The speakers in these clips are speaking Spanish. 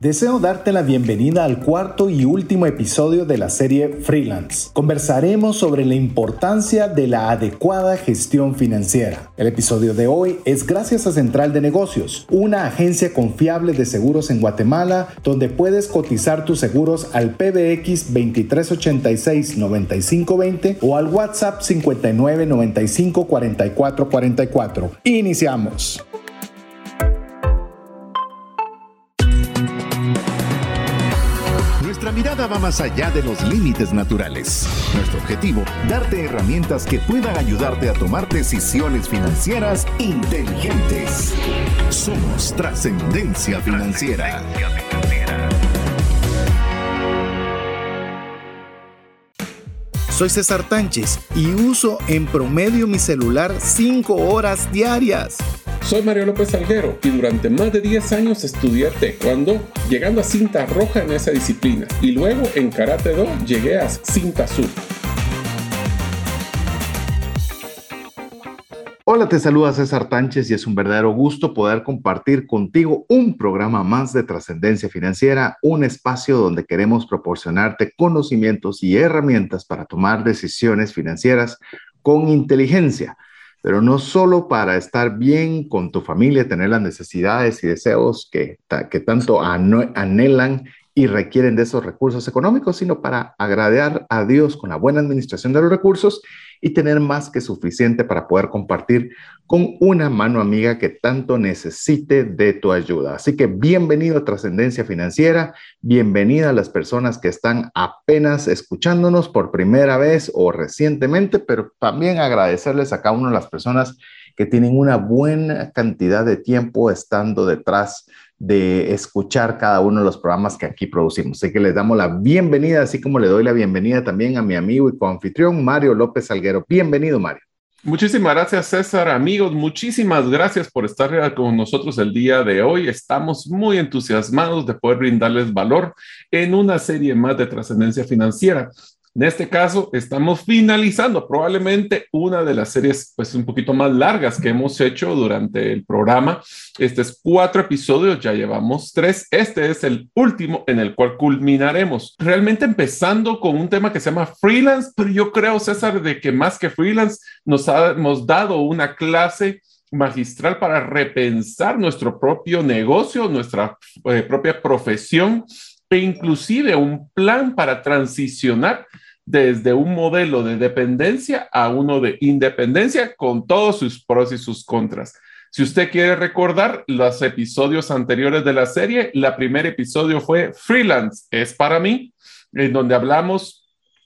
Deseo darte la bienvenida al cuarto y último episodio de la serie Freelance. Conversaremos sobre la importancia de la adecuada gestión financiera. El episodio de hoy es gracias a Central de Negocios, una agencia confiable de seguros en Guatemala donde puedes cotizar tus seguros al PBX 2386 9520 o al WhatsApp 59 95 44 44. Iniciamos. Va más allá de los límites naturales. Nuestro objetivo, darte herramientas que puedan ayudarte a tomar decisiones financieras inteligentes. Somos trascendencia financiera. Soy César Tánchez y uso en promedio mi celular 5 horas diarias. Soy Mario López Salguero y durante más de 10 años estudié taekwondo, llegando a cinta roja en esa disciplina. Y luego en karate do llegué a cinta azul. Hola, te saluda César Tánchez y es un verdadero gusto poder compartir contigo un programa más de trascendencia financiera, un espacio donde queremos proporcionarte conocimientos y herramientas para tomar decisiones financieras con inteligencia pero no solo para estar bien con tu familia, tener las necesidades y deseos que, que tanto anhelan y requieren de esos recursos económicos, sino para agradar a Dios con la buena administración de los recursos y tener más que suficiente para poder compartir con una mano amiga que tanto necesite de tu ayuda. Así que bienvenido a Trascendencia Financiera, bienvenida a las personas que están apenas escuchándonos por primera vez o recientemente, pero también agradecerles a cada una de las personas que tienen una buena cantidad de tiempo estando detrás de escuchar cada uno de los programas que aquí producimos. Así que les damos la bienvenida, así como le doy la bienvenida también a mi amigo y coanfitrión Mario López Salguero. Bienvenido, Mario. Muchísimas gracias, César. Amigos, muchísimas gracias por estar con nosotros el día de hoy. Estamos muy entusiasmados de poder brindarles valor en una serie más de trascendencia financiera. En este caso, estamos finalizando probablemente una de las series, pues un poquito más largas que hemos hecho durante el programa. Este es cuatro episodios, ya llevamos tres. Este es el último en el cual culminaremos. Realmente empezando con un tema que se llama freelance, pero yo creo, César, de que más que freelance, nos hemos dado una clase magistral para repensar nuestro propio negocio, nuestra eh, propia profesión e inclusive un plan para transicionar desde un modelo de dependencia a uno de independencia con todos sus pros y sus contras. Si usted quiere recordar los episodios anteriores de la serie, el primer episodio fue Freelance, es para mí, en donde hablamos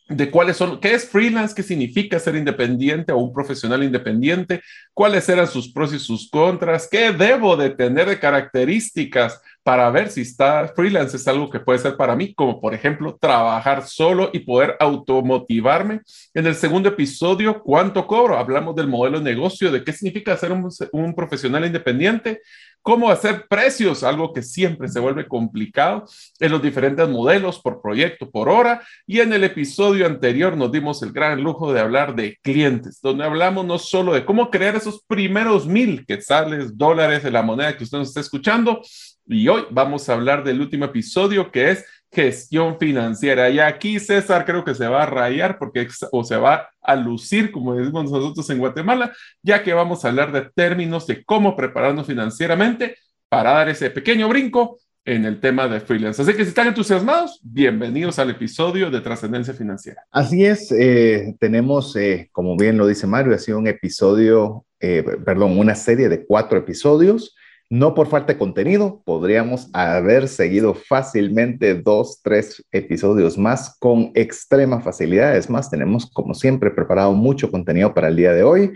de cuáles son, qué es freelance, qué significa ser independiente o un profesional independiente, cuáles eran sus pros y sus contras, qué debo de tener de características para ver si está freelance es algo que puede ser para mí, como por ejemplo trabajar solo y poder automotivarme. En el segundo episodio, ¿cuánto cobro? Hablamos del modelo de negocio, de qué significa ser un, un profesional independiente, cómo hacer precios, algo que siempre se vuelve complicado en los diferentes modelos por proyecto, por hora. Y en el episodio anterior nos dimos el gran lujo de hablar de clientes, donde hablamos no solo de cómo crear esos primeros mil quetzales, dólares de la moneda que usted nos está escuchando, y hoy vamos a hablar del último episodio que es gestión financiera. Y aquí César creo que se va a rayar porque o se va a lucir, como decimos nosotros en Guatemala, ya que vamos a hablar de términos de cómo prepararnos financieramente para dar ese pequeño brinco en el tema de freelance. Así que si están entusiasmados, bienvenidos al episodio de Trascendencia Financiera. Así es, eh, tenemos, eh, como bien lo dice Mario, ha sido un episodio, eh, perdón, una serie de cuatro episodios no por falta de contenido, podríamos haber seguido fácilmente dos, tres episodios más con extrema facilidad. Es más, tenemos como siempre preparado mucho contenido para el día de hoy,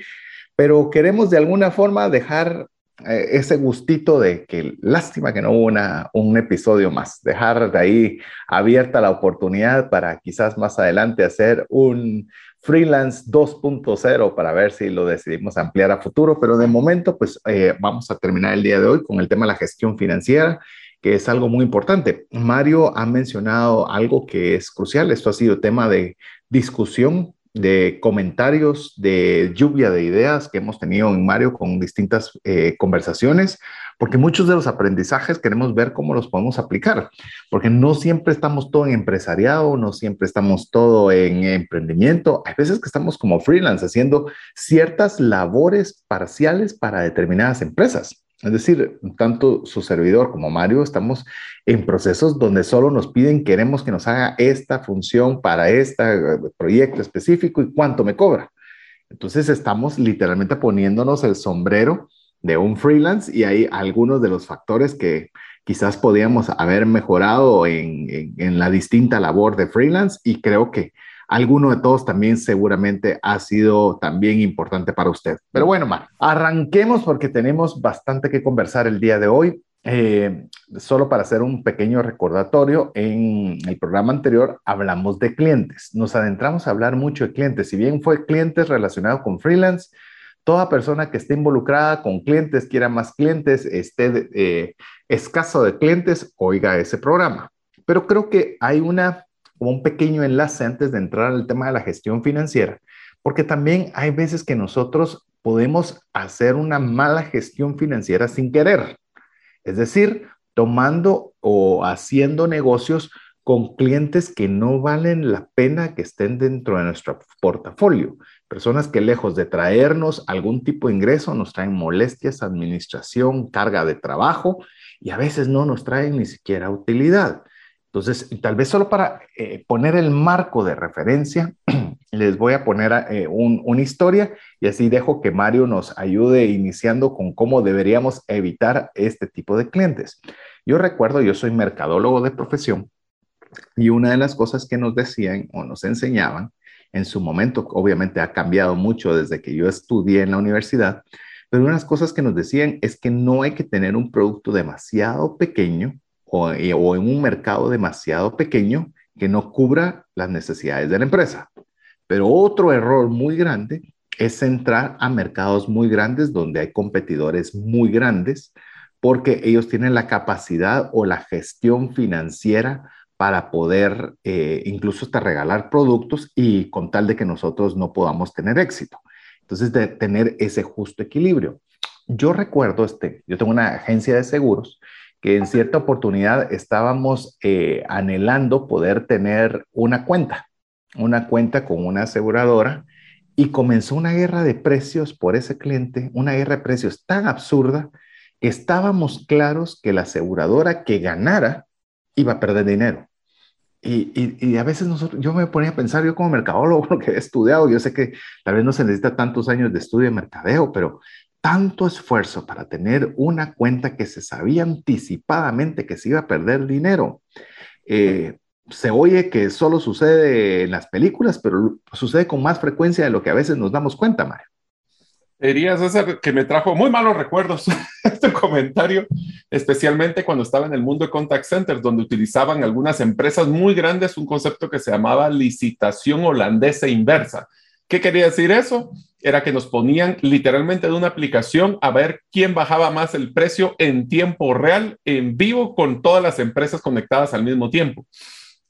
pero queremos de alguna forma dejar eh, ese gustito de que lástima que no hubo una, un episodio más, dejar de ahí abierta la oportunidad para quizás más adelante hacer un, Freelance 2.0 para ver si lo decidimos ampliar a futuro, pero de momento pues eh, vamos a terminar el día de hoy con el tema de la gestión financiera, que es algo muy importante. Mario ha mencionado algo que es crucial, esto ha sido tema de discusión, de comentarios, de lluvia de ideas que hemos tenido en Mario con distintas eh, conversaciones, porque muchos de los aprendizajes queremos ver cómo los podemos aplicar, porque no siempre estamos todo en empresariado, no siempre estamos todo en emprendimiento, hay veces que estamos como freelance haciendo ciertas labores parciales para determinadas empresas. Es decir, tanto su servidor como Mario estamos en procesos donde solo nos piden, queremos que nos haga esta función para este proyecto específico y cuánto me cobra. Entonces estamos literalmente poniéndonos el sombrero de un freelance y hay algunos de los factores que quizás podíamos haber mejorado en, en la distinta labor de freelance y creo que alguno de todos también seguramente ha sido también importante para usted. Pero bueno, Mar, arranquemos porque tenemos bastante que conversar el día de hoy. Eh, solo para hacer un pequeño recordatorio, en el programa anterior hablamos de clientes. Nos adentramos a hablar mucho de clientes. Si bien fue clientes relacionados con freelance, toda persona que esté involucrada con clientes, quiera más clientes, esté eh, escaso de clientes, oiga ese programa. Pero creo que hay una como un pequeño enlace antes de entrar al tema de la gestión financiera, porque también hay veces que nosotros podemos hacer una mala gestión financiera sin querer. Es decir, tomando o haciendo negocios con clientes que no valen la pena que estén dentro de nuestro portafolio. Personas que lejos de traernos algún tipo de ingreso nos traen molestias, administración, carga de trabajo y a veces no nos traen ni siquiera utilidad. Entonces, tal vez solo para eh, poner el marco de referencia, les voy a poner eh, una historia y así dejo que Mario nos ayude iniciando con cómo deberíamos evitar este tipo de clientes. Yo recuerdo, yo soy mercadólogo de profesión y una de las cosas que nos decían o nos enseñaban en su momento, obviamente ha cambiado mucho desde que yo estudié en la universidad, pero una de las cosas que nos decían es que no hay que tener un producto demasiado pequeño eh, o, en un mercado demasiado pequeño que no cubra las necesidades de la empresa. Pero otro error muy grande es entrar a mercados muy grandes donde hay competidores muy grandes porque ellos tienen la capacidad o la gestión financiera para poder eh, incluso hasta regalar productos y con tal de que nosotros no podamos tener éxito. Entonces, de tener ese justo equilibrio. Yo recuerdo, este, yo tengo una agencia de seguros que en cierta oportunidad estábamos eh, anhelando poder tener una cuenta, una cuenta con una aseguradora y comenzó una guerra de precios por ese cliente, una guerra de precios tan absurda que estábamos claros que la aseguradora que ganara iba a perder dinero. Y, a veces nosotros, yo me ponía a pensar, yo como mercadólogo, lo que he estudiado, yo sé que tal vez no se necesita tantos años de estudio de mercadeo, pero tanto esfuerzo para tener una cuenta que se sabía anticipadamente que se iba a perder dinero. Eh, se oye que solo sucede en las películas, pero sucede con más frecuencia de lo que a veces nos damos cuenta, Mario. Diría César que me trajo muy malos recuerdos este comentario, especialmente cuando estaba en el mundo de contact centers, donde utilizaban algunas empresas muy grandes un concepto que se llamaba licitación holandesa inversa. ¿Qué quería decir eso? era que nos ponían literalmente de una aplicación a ver quién bajaba más el precio en tiempo real, en vivo, con todas las empresas conectadas al mismo tiempo.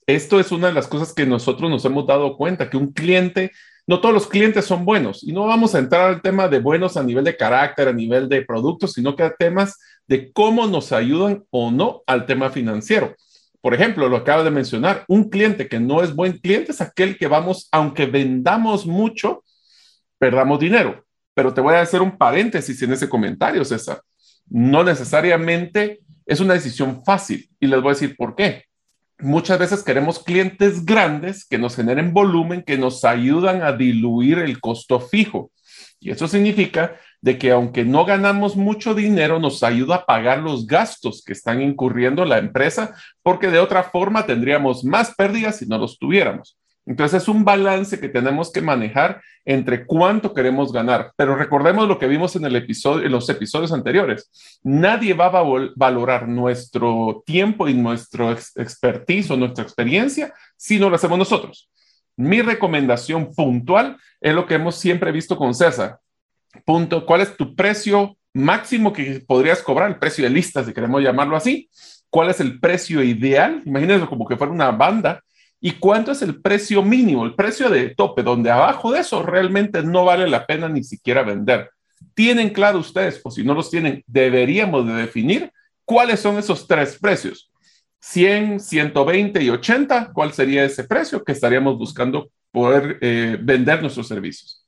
Esto es una de las cosas que nosotros nos hemos dado cuenta, que un cliente, no todos los clientes son buenos, y no vamos a entrar al tema de buenos a nivel de carácter, a nivel de productos, sino que a temas de cómo nos ayudan o no al tema financiero. Por ejemplo, lo acaba de mencionar, un cliente que no es buen cliente es aquel que vamos, aunque vendamos mucho, perdamos dinero. Pero te voy a hacer un paréntesis en ese comentario, César. No necesariamente es una decisión fácil y les voy a decir por qué. Muchas veces queremos clientes grandes que nos generen volumen, que nos ayudan a diluir el costo fijo. Y eso significa de que aunque no ganamos mucho dinero, nos ayuda a pagar los gastos que están incurriendo la empresa, porque de otra forma tendríamos más pérdidas si no los tuviéramos. Entonces es un balance que tenemos que manejar entre cuánto queremos ganar. Pero recordemos lo que vimos en, los episodios anteriores. Nadie va a valorar nuestro tiempo y nuestro expertise o nuestra experiencia si no lo hacemos nosotros. Mi recomendación puntual es lo que hemos siempre visto con César. Punto. ¿Cuál es tu precio máximo que podrías cobrar? El precio de listas, si queremos llamarlo así. ¿Cuál es el precio ideal? Imagínense como que fuera una banda ¿Y cuánto es el precio mínimo, el precio de tope, donde abajo de eso realmente no vale la pena ni siquiera vender? ¿Tienen claro ustedes, o si no los tienen, deberíamos de definir cuáles son esos tres precios? 100, 120 y 80, ¿cuál sería ese precio que estaríamos buscando poder eh, vender nuestros servicios?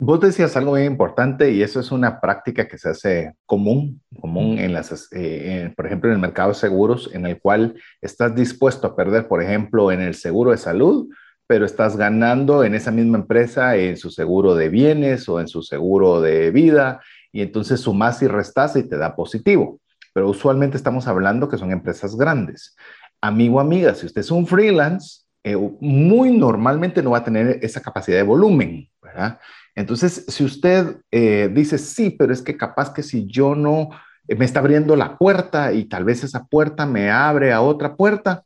Vos decías algo muy importante y eso es una práctica que se hace común, común en las, eh, por ejemplo, en el mercado de seguros, en el cual estás dispuesto a perder, por ejemplo, en el seguro de salud, pero estás ganando en esa misma empresa en su seguro de bienes o en su seguro de vida y entonces sumas y restas y te da positivo. Pero usualmente estamos hablando que son empresas grandes. Amigo, amiga, si usted es un freelance, eh, muy normalmente no va a tener esa capacidad de volumen, ¿verdad? Entonces, si usted eh, dice, sí, pero es que capaz que si yo no eh, me está abriendo la puerta y tal vez esa puerta me abre a otra puerta,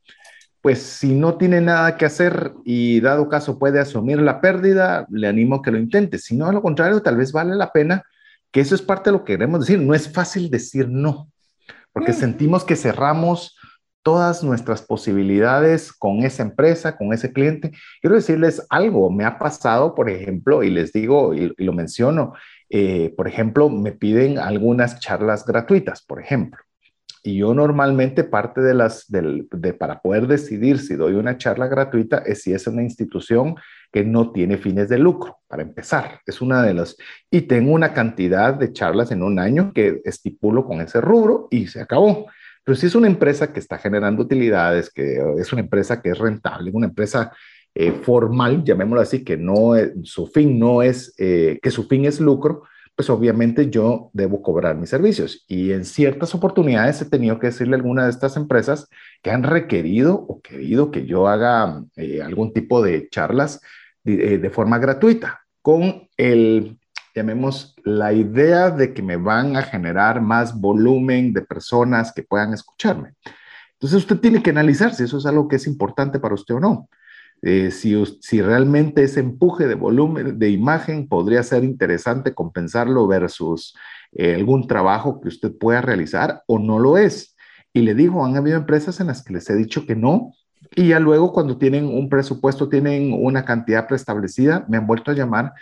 pues si no tiene nada que hacer y dado caso puede asumir la pérdida, le animo a que lo intente. Si no, a lo contrario, tal vez vale la pena, que eso es parte de lo que queremos decir. No es fácil decir no, porque sentimos que cerramos todas nuestras posibilidades con esa empresa, con ese cliente. Quiero decirles algo, me ha pasado, por ejemplo, y les digo y, lo menciono, eh, por ejemplo, me piden algunas charlas gratuitas, por ejemplo. Y yo normalmente parte de las, de, para poder decidir si doy una charla gratuita es si es una institución que no tiene fines de lucro, para empezar. Es una de las, y tengo una cantidad de charlas en un año que estipulo con ese rubro y se acabó. Pero si es una empresa que está generando utilidades, que es una empresa que es rentable, una empresa eh, formal, llamémoslo así, que no su fin no es, eh, que su fin es lucro, pues obviamente yo debo cobrar mis servicios. Y en ciertas oportunidades he tenido que decirle a alguna de estas empresas que han requerido o querido que yo haga eh, algún tipo de charlas de forma gratuita con el llamemos, la idea de que me van a generar más volumen de personas que puedan escucharme. Entonces usted tiene que analizar si eso es algo que es importante para usted o no. Eh, si, si realmente ese empuje de volumen de imagen podría ser interesante compensarlo versus eh, algún trabajo que usted pueda realizar o no lo es. Y le digo, han habido empresas en las que les he dicho que no, y ya luego cuando tienen un presupuesto, tienen una cantidad preestablecida, me han vuelto a llamar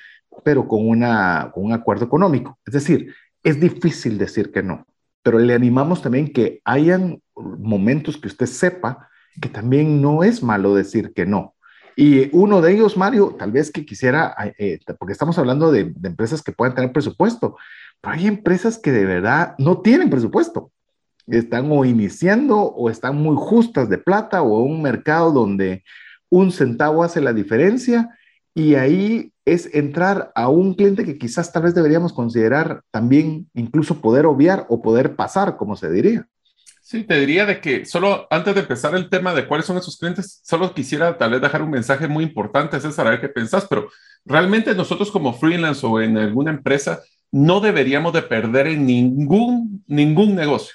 pero con, una, con un acuerdo económico. Es decir, es difícil decir que no, pero le animamos también que hayan momentos que usted sepa que también no es malo decir que no. Y uno de ellos, Mario, tal vez que quisiera, eh, porque estamos hablando de, de, empresas que pueden tener presupuesto, pero hay empresas que de verdad no tienen presupuesto. Están o iniciando o están muy justas de plata o un mercado donde un centavo hace la diferencia y ahí es entrar a un cliente que quizás tal vez deberíamos considerar también incluso poder obviar o poder pasar, como se diría. Sí, te diría de que solo antes de empezar el tema de cuáles son esos clientes, solo quisiera tal vez dejar un mensaje muy importante, César, a ver qué pensás, pero realmente nosotros como freelance o en alguna empresa no deberíamos de perder en ningún, ningún negocio.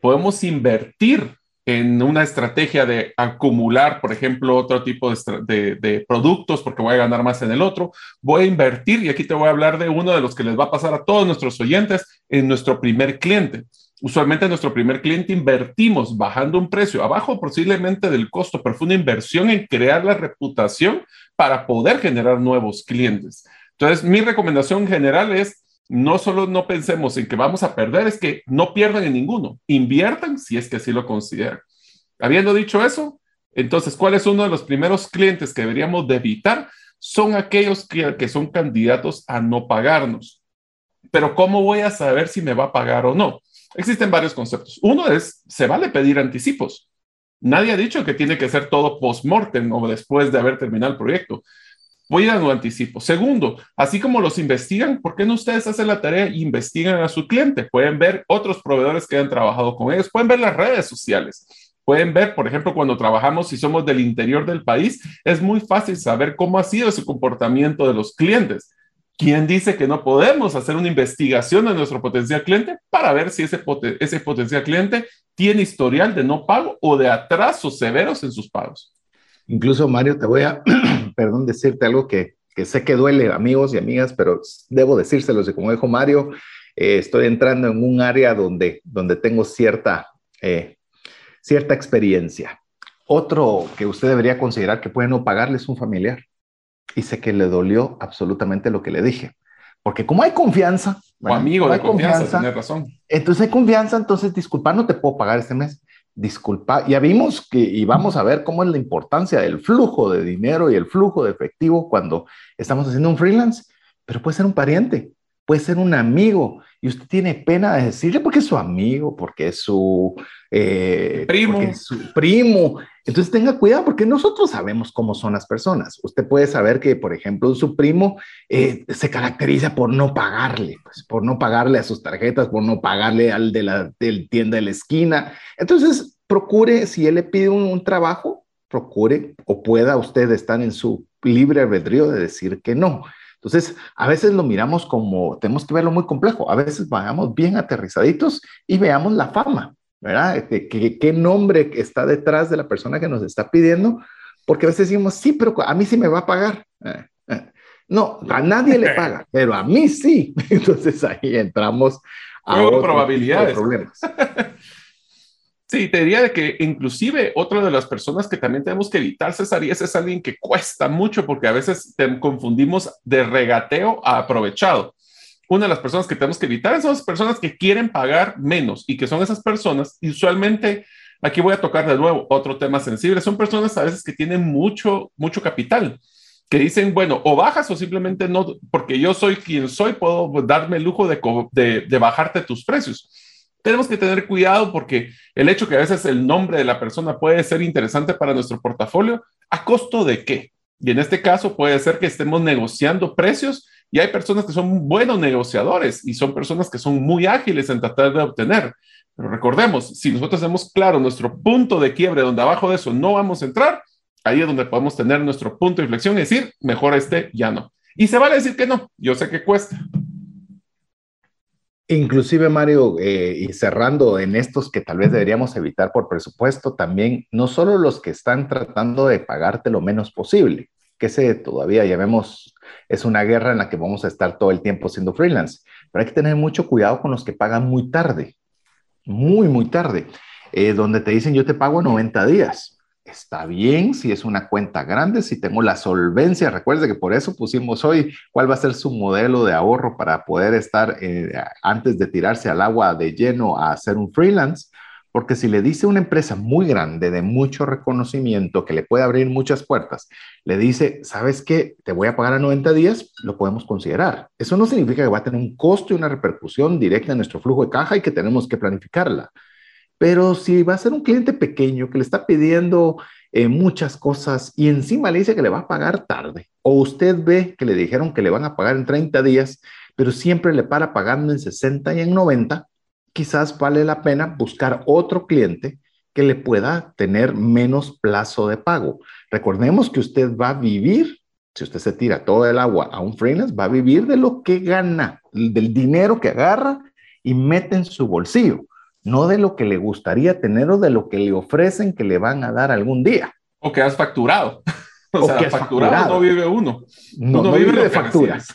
Podemos invertir en una estrategia de acumular, por ejemplo, otro tipo de, productos porque voy a ganar más en el otro. Voy a invertir y aquí te voy a hablar de uno de los que les va a pasar a todos nuestros oyentes en nuestro primer cliente. Usualmente en nuestro primer cliente invertimos bajando un precio abajo posiblemente del costo, pero fue una inversión en crear la reputación para poder generar nuevos clientes. Entonces, mi recomendación general es no solo no pensemos en que vamos a perder, es que no pierdan en ninguno, inviertan si es que así lo consideran. Habiendo dicho eso, entonces, ¿cuál es uno de los primeros clientes que deberíamos de evitar? Son aquellos que, que son candidatos a no pagarnos. Pero ¿cómo voy a saber si me va a pagar o no? Existen varios conceptos. Uno es, se vale pedir anticipos. Nadie ha dicho que tiene que ser todo post-mortem o después de haber terminado el proyecto voy un anticipo. Segundo, así como los investigan, ¿por qué no ustedes hacen la tarea e investigan a su cliente? Pueden ver otros proveedores que han trabajado con ellos, pueden ver las redes sociales. Pueden ver, por ejemplo, cuando trabajamos y somos del interior del país, es muy fácil saber cómo ha sido ese comportamiento de los clientes. ¿Quién dice que no podemos hacer una investigación de nuestro potencial cliente para ver si ese potencial cliente tiene historial de no pago o de atrasos severos en sus pagos? Incluso, Mario, te voy a, perdón, decirte algo que, que, sé que duele, amigos y amigas, pero debo decírselos. Y como dijo Mario, eh, estoy entrando en un área donde, donde tengo cierta, eh, cierta experiencia. Otro que usted debería considerar que puede no pagarle es un familiar. Y sé que le dolió absolutamente lo que le dije Porque como hay confianza, o amigo de confianza, confianza razón. Entonces hay confianza, entonces disculpa, no te puedo pagar este mes. Disculpa, ya vimos que, y vamos a ver cómo es la importancia del flujo de dinero y el flujo de efectivo cuando estamos haciendo un freelance, pero puede ser un pariente, puede ser un amigo, y usted tiene pena de decirle porque es su amigo, porque es su eh, primo. su primo. Entonces tenga cuidado porque nosotros sabemos cómo son las personas. Usted puede saber que, por ejemplo, su primo eh, se caracteriza por no pagarle, pues, por no pagarle a sus tarjetas, por no pagarle al de la del tienda de la esquina. Entonces, procure, si él le pide un trabajo, procure o pueda usted estar en su libre albedrío de decir que no. Entonces, a veces lo miramos como, tenemos que verlo muy complejo, a veces vayamos bien aterrizaditos y veamos la fama, ¿verdad? ¿Qué, nombre está detrás de la persona que nos está pidiendo? Porque a veces decimos, sí, pero a mí sí me va a pagar. Eh, eh. No, a nadie le paga, pero a mí sí. Entonces ahí entramos a probabilidades. problemas. Sí, te diría de que inclusive otra de las personas que también tenemos que evitar, César, y ese es alguien que cuesta mucho porque a veces te confundimos de regateo a aprovechado. Una de las personas que tenemos que evitar son las personas que quieren pagar menos y que son esas personas, usualmente, aquí voy a tocar de nuevo otro tema sensible, son personas a veces que tienen mucho, mucho capital que dicen, bueno, o bajas o simplemente no, porque yo soy quien soy, puedo darme el lujo de, de, de bajarte tus precios tenemos que tener cuidado porque el hecho que a veces el nombre de la persona puede ser interesante para nuestro portafolio, ¿a costo de qué? Y en este caso puede ser que estemos negociando precios y hay personas que son buenos negociadores y son personas que son muy ágiles en tratar de obtener. Pero recordemos, si nosotros tenemos claro nuestro punto de quiebre, donde abajo de eso no vamos a entrar, ahí es donde podemos tener nuestro punto de inflexión y decir, mejor este ya no. Y se vale decir que no, yo sé que cuesta, Inclusive, Mario, eh, y cerrando en estos que tal vez deberíamos evitar por presupuesto, también no solo los que están tratando de pagarte lo menos posible, que ese todavía ya vemos, es una guerra en la que vamos a estar todo el tiempo siendo freelance, pero hay que tener mucho cuidado con los que pagan muy tarde, muy, muy tarde, eh, donde te dicen yo te pago 90 días está bien si es una cuenta grande, si tengo la solvencia. Recuerde que por eso pusimos hoy cuál va a ser su modelo de ahorro para poder estar eh, antes de tirarse al agua de lleno a hacer un freelance. Porque si le dice una empresa muy grande, de mucho reconocimiento, que le puede abrir muchas puertas, le dice, ¿sabes qué? Te voy a pagar a 90 días, lo podemos considerar. Eso no significa que va a tener un costo y una repercusión directa en nuestro flujo de caja y que tenemos que planificarla. Pero si va a ser un cliente pequeño que le está pidiendo eh, muchas cosas y encima le dice que le va a pagar tarde, o usted ve que le dijeron que le van a pagar en 30 días, pero siempre le para pagando en 60 y en 90, quizás vale la pena buscar otro cliente que le pueda tener menos plazo de pago. Recordemos que usted va a vivir, si usted se tira todo el agua a un freelance, va a vivir de lo que gana, del dinero que agarra y mete en su bolsillo no de lo que le gustaría tener o de lo que le ofrecen que le van a dar algún día. O que has facturado. O, sea, que facturado, no vive uno. No, uno vive, de facturas.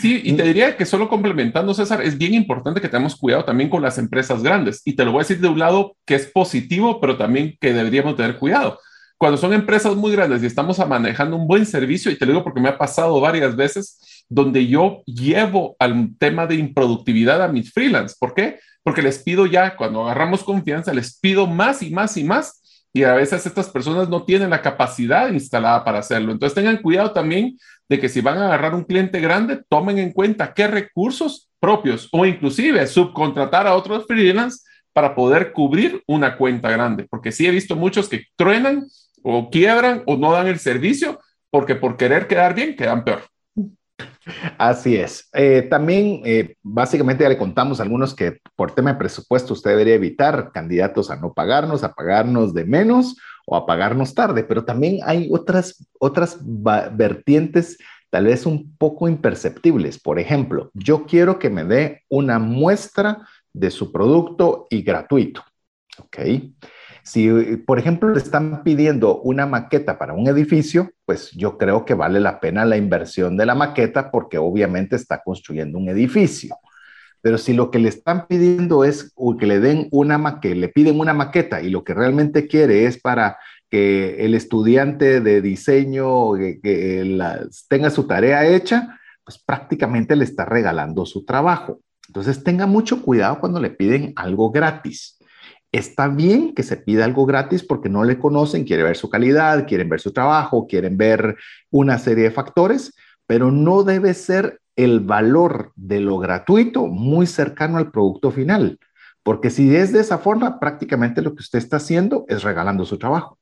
Sí, y te diría que solo complementando, César, es bien importante que tengamos cuidado también con las empresas grandes. Y te lo voy a decir de un lado que es positivo, pero también que deberíamos tener cuidado. Cuando son empresas muy grandes y estamos manejando un buen servicio, y te lo digo porque me ha pasado varias veces, donde yo llevo al tema de improductividad a mis freelance. ¿Por qué? porque les pido ya, cuando agarramos confianza, les pido más y más y más, y a veces estas personas no tienen la capacidad instalada para hacerlo. Entonces tengan cuidado también de que si van a agarrar un cliente grande, tomen en cuenta qué recursos propios o inclusive subcontratar a otros freelance para poder cubrir una cuenta grande, porque sí he visto muchos que truenan o quiebran o no dan el servicio porque por querer quedar bien quedan peor. Así es. Eh, también, eh, básicamente, ya le contamos algunos que por tema de presupuesto usted debería evitar candidatos a no pagarnos, a pagarnos de menos o a pagarnos tarde, pero también hay otras, otras vertientes tal vez un poco imperceptibles. Por ejemplo, yo quiero que me dé una muestra de su producto y gratuito. ¿Ok? Si, por ejemplo, le están pidiendo una maqueta para un edificio, pues yo creo que vale la pena la inversión de la maqueta porque obviamente está construyendo un edificio. Pero si lo que le están pidiendo es que le den una maqueta, le piden una maqueta y lo que realmente quiere es para que el estudiante de diseño que, tenga su tarea hecha, pues prácticamente le está regalando su trabajo. Entonces tenga mucho cuidado cuando le piden algo gratis. Está bien que se pida algo gratis porque no le conocen, quieren ver su calidad, quieren ver su trabajo, quieren ver una serie de factores, pero no debe ser el valor de lo gratuito muy cercano al producto final, porque si es de esa forma, prácticamente lo que usted está haciendo es regalando su trabajo.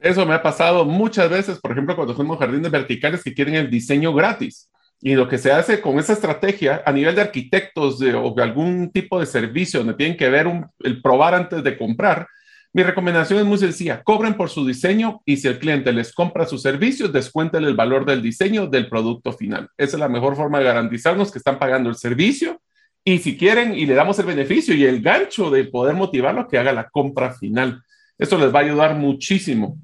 Eso me ha pasado muchas veces, por ejemplo, cuando fuimos jardines verticales que quieren el diseño gratis. Y lo que se hace con esa estrategia a nivel de arquitectos o de algún tipo de servicio donde tienen que ver el probar antes de comprar, mi recomendación es muy sencilla. Cobren por su diseño y si el cliente les compra sus servicios, descuenten el valor del diseño del producto final. Esa es la mejor forma de garantizarnos que están pagando el servicio y si quieren y le damos el beneficio y el gancho de poder motivarlo a que haga la compra final. Eso les va a ayudar muchísimo.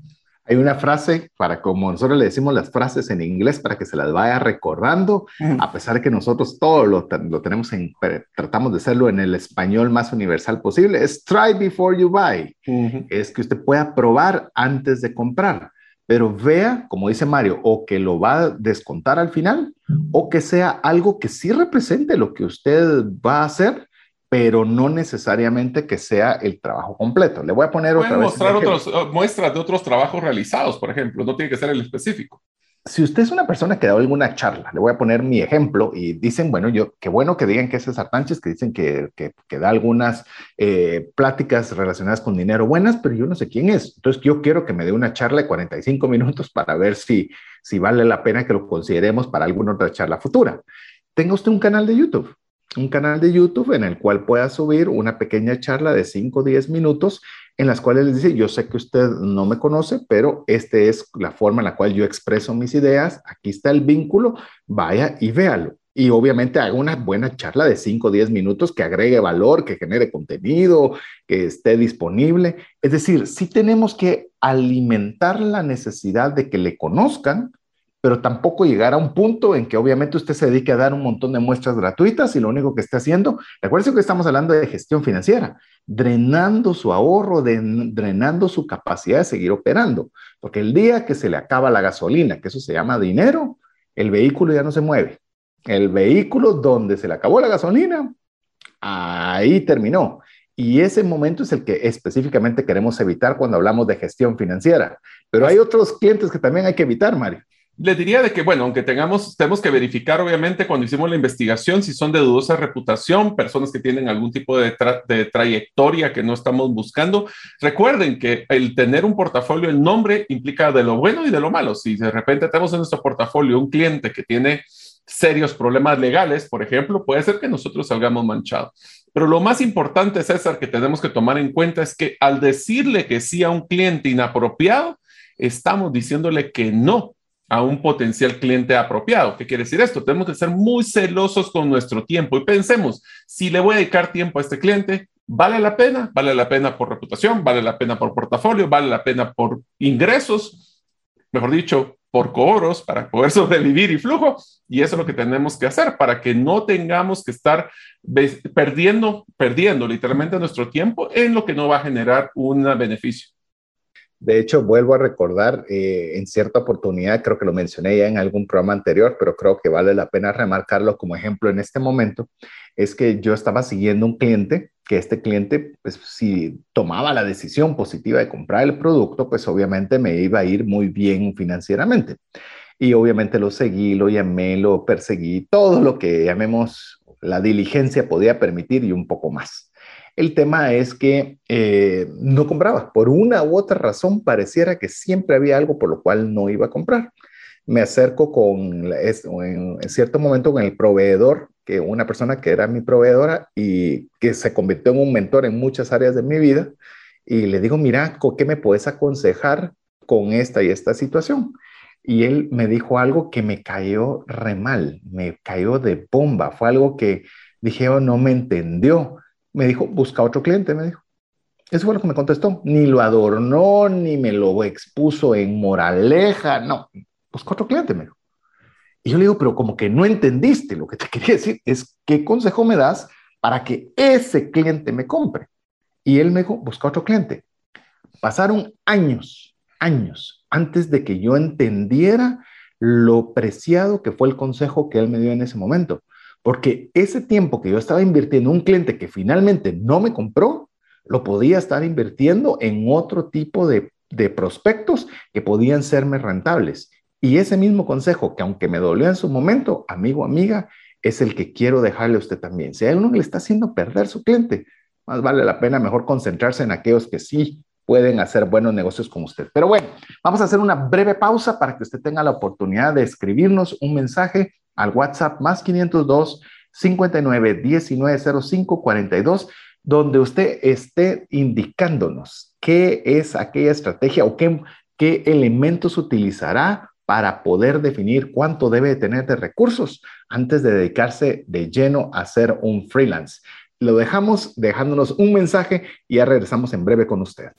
Hay una frase para, como nosotros le decimos las frases en inglés, para que se las vaya recordando, a pesar de que nosotros todo lo, lo, tenemos en, tratamos de hacerlo en el español más universal posible, es try before you buy. Es que usted pueda probar antes de comprar, pero vea, como dice Mario, o que lo va a descontar al final, o que sea algo que sí represente lo que usted va a hacer pero no necesariamente que sea el trabajo completo. Le voy a poner otra vez mostrar otros, eh, muestras de otros trabajos realizados, por ejemplo, no tiene que ser el específico. Si usted es una persona que da alguna charla, le voy a poner mi ejemplo y dicen, bueno, yo, qué bueno que digan que es César Sánchez, que dicen que, que, que da algunas eh, pláticas relacionadas con dinero buenas, pero yo no sé quién es. Entonces, yo quiero que me dé una charla de 45 minutos para ver si, si vale la pena que lo consideremos para alguna otra charla futura. Tenga usted un canal de YouTube un canal de YouTube en el cual pueda subir una pequeña charla de 5 o 10 minutos en las cuales les dice, yo sé que usted no me conoce, pero esta es la forma en la cual yo expreso mis ideas, aquí está el vínculo, vaya y véalo. Y obviamente haga una buena charla de 5 o 10 minutos que agregue valor, que genere contenido, que esté disponible. Es decir, sí tenemos que alimentar la necesidad de que le conozcan, pero tampoco llegar a un punto en que obviamente usted se dedique a dar un montón de muestras gratuitas y lo único que está haciendo, recuerden que estamos hablando de gestión financiera, drenando su ahorro, drenando su capacidad de seguir operando, porque el día que se le acaba la gasolina, que eso se llama dinero, el vehículo ya no se mueve. El vehículo donde se le acabó la gasolina, ahí terminó. Y ese momento es el que específicamente queremos evitar cuando hablamos de gestión financiera. Pero hay otros clientes que también hay que evitar, Mario le diría de que, bueno, aunque tengamos, tenemos que verificar, obviamente, cuando hicimos la investigación, si son de dudosa reputación, personas que tienen algún tipo de, trayectoria que no estamos buscando. Recuerden que el tener un portafolio, el nombre implica de lo bueno y de lo malo. Si de repente tenemos en nuestro portafolio un cliente que tiene serios problemas legales, por ejemplo, puede ser que nosotros salgamos manchados. Pero lo más importante, César, que tenemos que tomar en cuenta es que al decirle que sí a un cliente inapropiado, estamos diciéndole que no a un potencial cliente apropiado. ¿Qué quiere decir esto? Tenemos que ser muy celosos con nuestro tiempo y pensemos, si le voy a dedicar tiempo a este cliente, ¿vale la pena? ¿Vale la pena por reputación? ¿Vale la pena por portafolio? ¿Vale la pena por ingresos? Mejor dicho, por cobros para poder sobrevivir y flujo. Y eso es lo que tenemos que hacer para que no tengamos que estar perdiendo, perdiendo literalmente nuestro tiempo en lo que no va a generar un beneficio. De hecho, vuelvo a recordar eh, en cierta oportunidad, creo que lo mencioné ya en algún programa anterior, pero creo que vale la pena remarcarlo como ejemplo en este momento, es que yo estaba siguiendo un cliente, que este cliente, pues si tomaba la decisión positiva de comprar el producto, pues obviamente me iba a ir muy bien financieramente. Y obviamente lo seguí, lo llamé, lo perseguí, todo lo que llamemos la diligencia podía permitir y un poco más. El tema es que eh, no compraba. Por una u otra razón, pareciera que siempre había algo por lo cual no iba a comprar. Me acerco con, en, cierto momento, con el proveedor, que una persona que era mi proveedora y que se convirtió en un mentor en muchas áreas de mi vida. Y le digo, mira, ¿qué me puedes aconsejar con esta y esta situación? Y él me dijo algo que me cayó re mal, me cayó de bomba. Fue algo que dije, oh, no me entendió me dijo, busca otro cliente, me dijo. Eso fue lo que me contestó. Ni lo adornó, ni me lo expuso en moraleja, no. Busca otro cliente, me dijo. Y yo le digo, pero como que no entendiste lo que te quería decir, es qué consejo me das para que ese cliente me compre. Y él me dijo, busca otro cliente. Pasaron años, años, antes de que yo entendiera lo preciado que fue el consejo que él me dio en ese momento. Porque ese tiempo que yo estaba invirtiendo en un cliente que finalmente no me compró, lo podía estar invirtiendo en otro tipo de, prospectos que podían serme rentables. Y ese mismo consejo, que aunque me dolió en su momento, amigo, amiga, es el que quiero dejarle a usted también. Si hay uno le está haciendo perder su cliente, más vale la pena mejor concentrarse en aquellos que sí pueden hacer buenos negocios con usted. Pero bueno, vamos a hacer una breve pausa para que usted tenga la oportunidad de escribirnos un mensaje al WhatsApp más 502 59 19 05 42, donde usted esté indicándonos qué es aquella estrategia o qué, qué elementos utilizará para poder definir cuánto debe tener de recursos antes de dedicarse de lleno a ser un freelance. Lo dejamos dejándonos un mensaje y ya regresamos en breve con usted.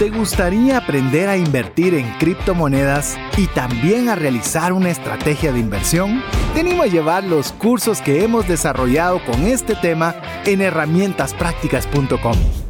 ¿Te gustaría aprender a invertir en criptomonedas y también a realizar una estrategia de inversión? Te animo a llevar los cursos que hemos desarrollado con este tema en herramientasprácticas.com.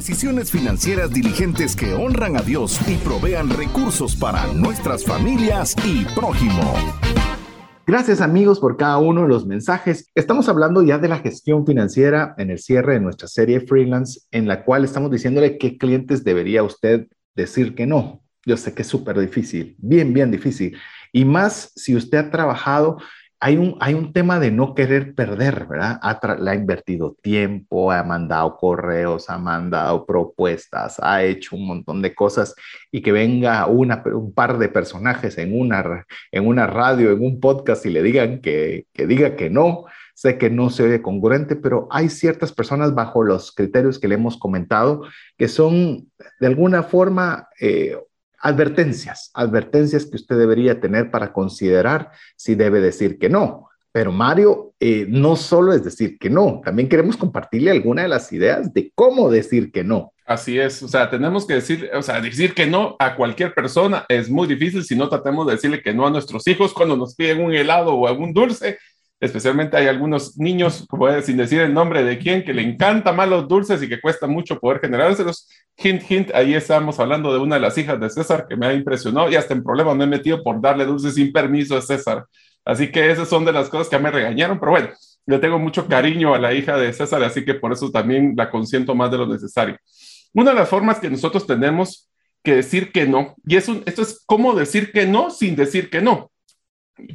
Decisiones financieras diligentes que honran a Dios y provean recursos para nuestras familias y prójimo. Gracias amigos por cada uno de los mensajes. Estamos hablando ya de la gestión financiera en el cierre de nuestra serie freelance, en la cual estamos diciéndole qué clientes debería usted decir que no. Yo sé que es súper difícil, bien, bien difícil. Y más si usted ha trabajado hay un, hay un tema de no querer perder, ¿verdad? Ha, ha invertido tiempo, ha mandado correos, ha mandado propuestas, ha hecho un montón de cosas y que venga un par de personajes en una, en una radio, en un podcast y le digan que, que diga que no. Sé que no se ve congruente, pero hay ciertas personas bajo los criterios que le hemos comentado que son de alguna forma eh, advertencias, advertencias que usted debería tener para considerar si debe decir que no. Pero Mario, eh, no solo es decir que no, también queremos compartirle alguna de las ideas de cómo decir que no. Así es, o sea, tenemos que decir, o sea, decir que no a cualquier persona es muy difícil si no tratamos de decirle que no a nuestros hijos cuando nos piden un helado o algún dulce, especialmente hay algunos niños, sin decir el nombre de quién, que le encanta más los dulces y que cuesta mucho poder generárselos. Hint, hint, ahí estamos hablando de una de las hijas de César que me ha impresionado y hasta en problemas me he metido por darle dulces sin permiso a César. Así que esas son de las cosas que me regañaron, pero bueno, le tengo mucho cariño a la hija de César, así que por eso también la consiento más de lo necesario. Una de las formas que nosotros tenemos que decir que no, y es esto es cómo decir que no sin decir que no.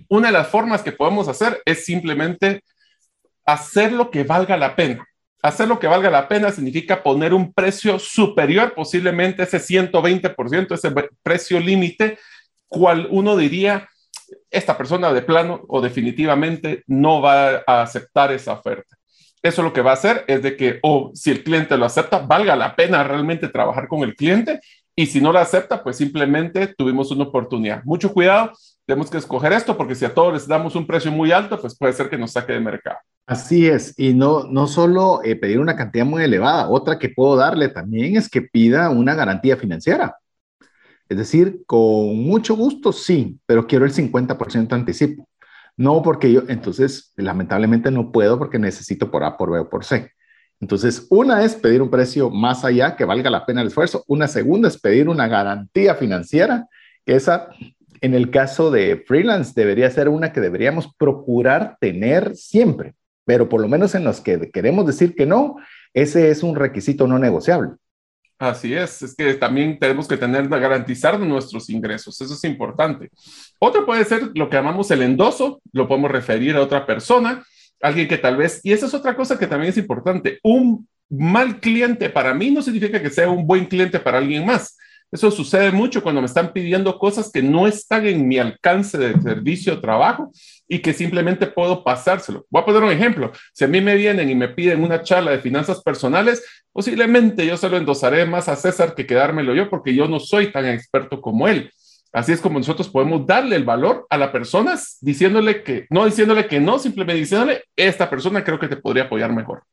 Una de las formas que podemos hacer es simplemente hacer lo que valga la pena. Hacer lo que valga la pena significa poner un precio superior, posiblemente ese 120%, ese precio límite, cual uno diría, esta persona de plano o definitivamente no va a aceptar esa oferta. Eso lo que va a hacer es de que, o si el cliente lo acepta, valga la pena realmente trabajar con el cliente y si no lo acepta, pues simplemente tuvimos una oportunidad. Mucho cuidado, tenemos que escoger esto porque si a todos les damos un precio muy alto, pues puede ser que nos saque de mercado. Así es, y no, no solo eh, pedir una cantidad muy elevada, otra que puedo darle también es que pida una garantía financiera. Es decir, con mucho gusto, sí, pero quiero el 50% anticipo. No porque yo, entonces, lamentablemente no puedo porque necesito por A, por B o por C. Entonces, una es pedir un precio más allá que valga la pena el esfuerzo. Una segunda es pedir una garantía financiera, que esa en el caso de freelance debería ser una que deberíamos procurar tener siempre, pero por lo menos en los que queremos decir que no, ese es un requisito no negociable. Así es, es que también tenemos que tener, garantizar nuestros ingresos, eso es importante. Otro puede ser lo que llamamos el endoso, lo podemos referir a otra persona, alguien que tal vez, y esa es otra cosa que también es importante, un mal cliente para mí no significa que sea un buen cliente para alguien más. Eso sucede mucho cuando me están pidiendo cosas que no están en mi alcance de servicio o trabajo y que simplemente puedo pasárselo. Voy a poner un ejemplo. Si a mí me vienen y me piden una charla de finanzas personales, posiblemente yo se lo endosaré más a César que quedármelo yo porque yo no soy tan experto como él. Así es como nosotros podemos darle el valor a la persona diciéndole que, no diciéndole que no, simplemente diciéndole, esta persona creo que te podría apoyar mejor.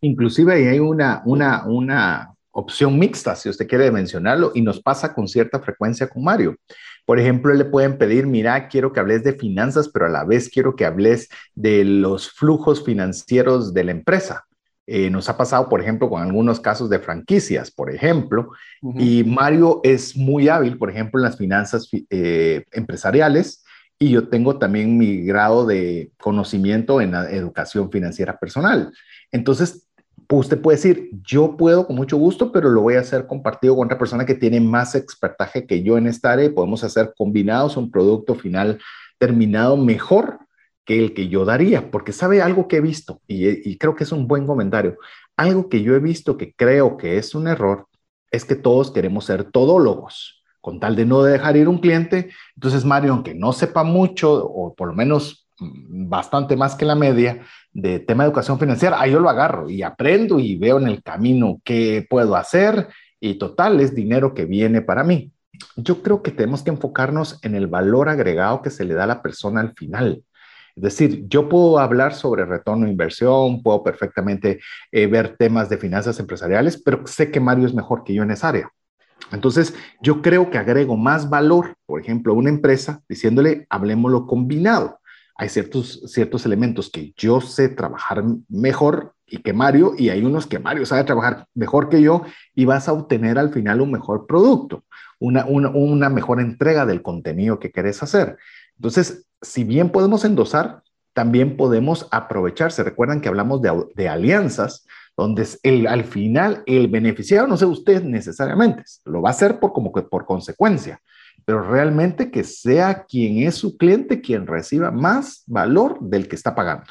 Inclusive hay una, una, una opción mixta, si usted quiere mencionarlo, y nos pasa con cierta frecuencia con Mario. Por ejemplo, le pueden pedir, mira, quiero que hables de finanzas, pero a la vez quiero que hables de los flujos financieros de la empresa. Eh, nos ha pasado, por ejemplo, con algunos casos de franquicias, por ejemplo, y Mario es muy hábil, por ejemplo, en las finanzas eh, empresariales, y yo tengo también mi grado de conocimiento en la educación financiera personal. Entonces, usted puede decir, yo puedo con mucho gusto, pero lo voy a hacer compartido con otra persona que tiene más expertaje que yo en esta área y podemos hacer combinados un producto final terminado mejor que el que yo daría, porque sabe algo que he visto y, creo que es un buen comentario. Algo que yo he visto que creo que es un error es que todos queremos ser todólogos, con tal de no dejar ir un cliente. Entonces, Mario, aunque no sepa mucho, o por lo menos mm, bastante más que la media de tema de educación financiera, ahí yo lo agarro y aprendo y veo en el camino qué puedo hacer y total es dinero que viene para mí. Yo creo que tenemos que enfocarnos en el valor agregado que se le da a la persona al final. Es decir, yo puedo hablar sobre retorno de inversión, puedo perfectamente eh, ver temas de finanzas empresariales, pero sé que Mario es mejor que yo en esa área. Entonces, yo creo que agrego más valor, por ejemplo, a una empresa diciéndole, hablemoslo combinado. Hay ciertos, ciertos elementos que yo sé trabajar mejor y que Mario, y hay unos que Mario sabe trabajar mejor que yo, y vas a obtener al final un mejor producto, una, una, una mejor entrega del contenido que querés hacer. Entonces, si bien podemos endosar, también podemos aprovechar. Se recuerdan que hablamos de, alianzas, donde el, al final el beneficiario no sea usted necesariamente, lo va a hacer por, como que por consecuencia, pero realmente que sea quien es su cliente quien reciba más valor del que está pagando.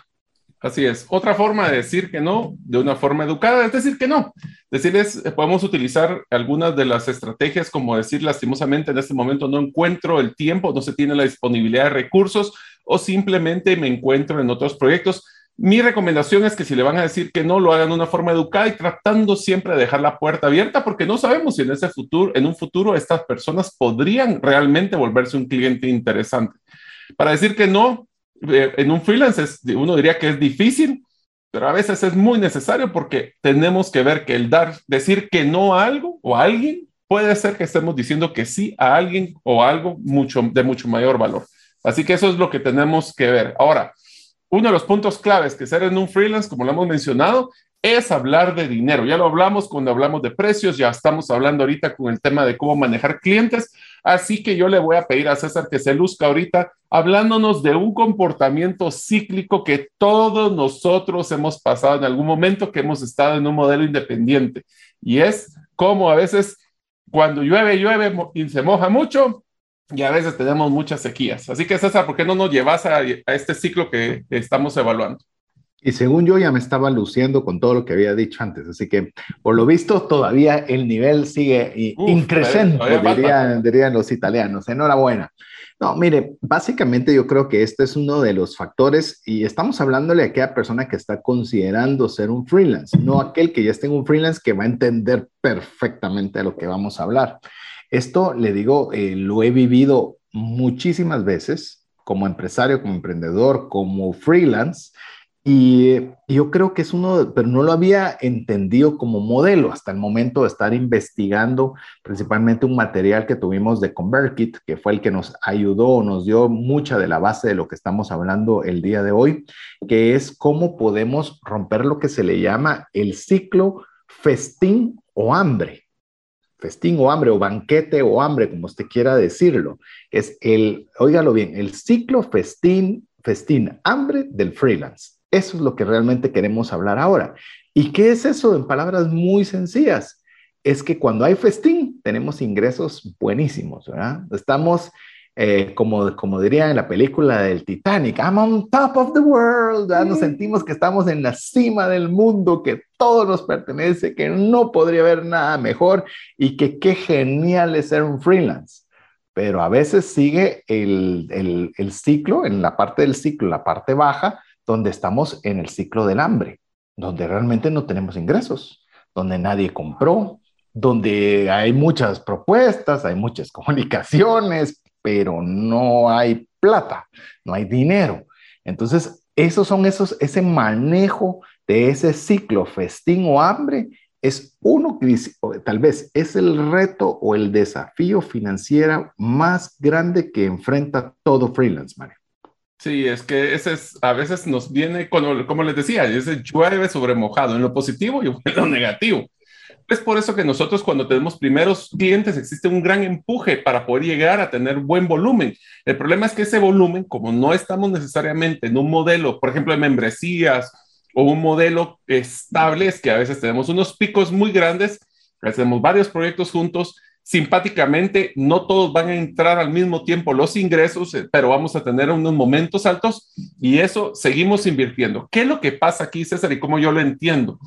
Así es. Otra forma de decir que no, de una forma educada, es decir que no. Decirles, eh, podemos utilizar algunas de las estrategias, como decir, lastimosamente en este momento no encuentro el tiempo, no se tiene la disponibilidad de recursos o simplemente me encuentro en otros proyectos. Mi recomendación es que si le van a decir que no, lo hagan de una forma educada y tratando siempre de dejar la puerta abierta, porque no sabemos si en ese futuro, en un futuro, estas personas podrían realmente volverse un cliente interesante. Para decir que no, eh, en un freelance uno diría que es difícil, pero a veces es muy necesario porque tenemos que ver que el dar, decir que no a algo o a alguien, puede ser que estemos diciendo que sí a alguien o algo mucho, de mucho mayor valor. Así que eso es lo que tenemos que ver. Ahora, uno de los puntos claves que ser en un freelance, como lo hemos mencionado, es hablar de dinero. Ya lo hablamos cuando hablamos de precios, ya estamos hablando ahorita con el tema de cómo manejar clientes. Así que yo le voy a pedir a César que se luzca ahorita hablándonos de un comportamiento cíclico que todos nosotros hemos pasado en algún momento que hemos estado en un modelo independiente. Y es como a veces cuando llueve, llueve y se moja mucho y a veces tenemos muchas sequías. Así que César, ¿por qué no nos llevas a, a este ciclo que estamos evaluando? Y según yo ya me estaba luciendo con todo lo que había dicho antes, así que por lo visto todavía el nivel sigue increciendo, dirían, los italianos. Enhorabuena. No, mire, básicamente yo creo que este es uno de los factores y estamos hablándole a aquella persona que está considerando ser un freelance, no aquel que ya esté en un freelance que va a entender perfectamente lo que vamos a hablar. Esto, le digo, eh, lo he vivido muchísimas veces como empresario, como emprendedor, como freelance y yo creo que es uno, pero no lo había entendido como modelo hasta el momento de estar investigando principalmente un material que tuvimos de ConvertKit, que fue el que nos ayudó, nos dio mucha de la base de lo que estamos hablando el día de hoy, que es cómo podemos romper lo que se le llama el ciclo festín o hambre. Festín o hambre o banquete o hambre, como usted quiera decirlo. Es el, óigalo bien, el ciclo festín, festín, hambre del freelance. Eso es lo que realmente queremos hablar ahora. ¿Y qué es eso? En palabras muy sencillas, es que cuando hay festín tenemos ingresos buenísimos, ¿verdad? Estamos eh, como, como diría en la película del Titanic, I'm on top of the world, ¿verdad? nos sentimos que estamos en la cima del mundo, que todo nos pertenece, que no podría haber nada mejor y que qué genial es ser un freelance. Pero a veces sigue el, el, el ciclo, en la parte del ciclo, la parte baja, donde estamos en el ciclo del hambre, donde realmente no tenemos ingresos, donde nadie compró, donde hay muchas propuestas, hay muchas comunicaciones, pero no hay plata, no hay dinero. Entonces, esos son esos, ese manejo de ese ciclo festín o hambre es uno que tal vez es el reto o el desafío financiero más grande que enfrenta todo freelance, Mario. Sí, es que ese es, a veces nos viene, como, como les decía, ese llueve sobre mojado en lo positivo y en lo negativo. Es por eso que nosotros cuando tenemos primeros clientes existe un gran empuje para poder llegar a tener buen volumen. El problema es que ese volumen, como no estamos necesariamente en un modelo, por ejemplo, de membresías o un modelo estable, es que a veces tenemos unos picos muy grandes, hacemos varios proyectos juntos, simpáticamente, no todos van a entrar al mismo tiempo los ingresos, eh, pero vamos a tener unos momentos altos y eso seguimos invirtiendo. ¿Qué es lo que pasa aquí, César, y cómo yo lo entiendo?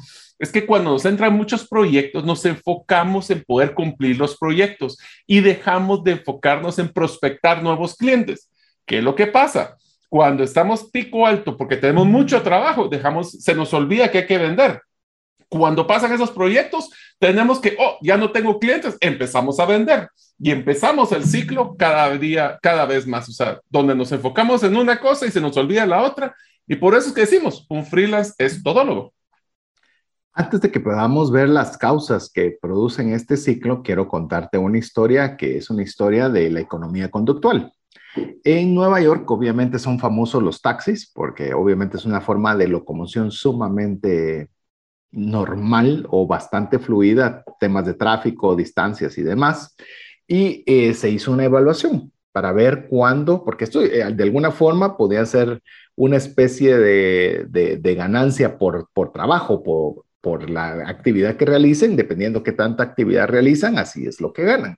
Es que cuando nos entran muchos proyectos, nos enfocamos en poder cumplir los proyectos y dejamos de enfocarnos en prospectar nuevos clientes. ¿Qué es lo que pasa? Cuando estamos pico alto porque tenemos mucho trabajo, dejamos, se nos olvida que hay que vender. Cuando pasan esos proyectos, tenemos que, oh, ya no tengo clientes, empezamos a vender y empezamos el ciclo cada día, cada vez más, o sea, donde nos enfocamos en una cosa y se nos olvida la otra. Y por eso es que decimos, un freelance es todólogo. Antes de que podamos ver las causas que producen este ciclo, quiero contarte una historia que es una historia de la economía conductual. En Nueva York, obviamente, son famosos los taxis, porque obviamente es una forma de locomoción sumamente normal o bastante fluida, temas de tráfico, distancias y demás. Y eh, se hizo una evaluación para ver cuándo, porque esto eh, de alguna forma podía ser una especie de, de ganancia por, por trabajo, por, por la actividad que realicen, dependiendo qué tanta actividad realizan, así es lo que ganan.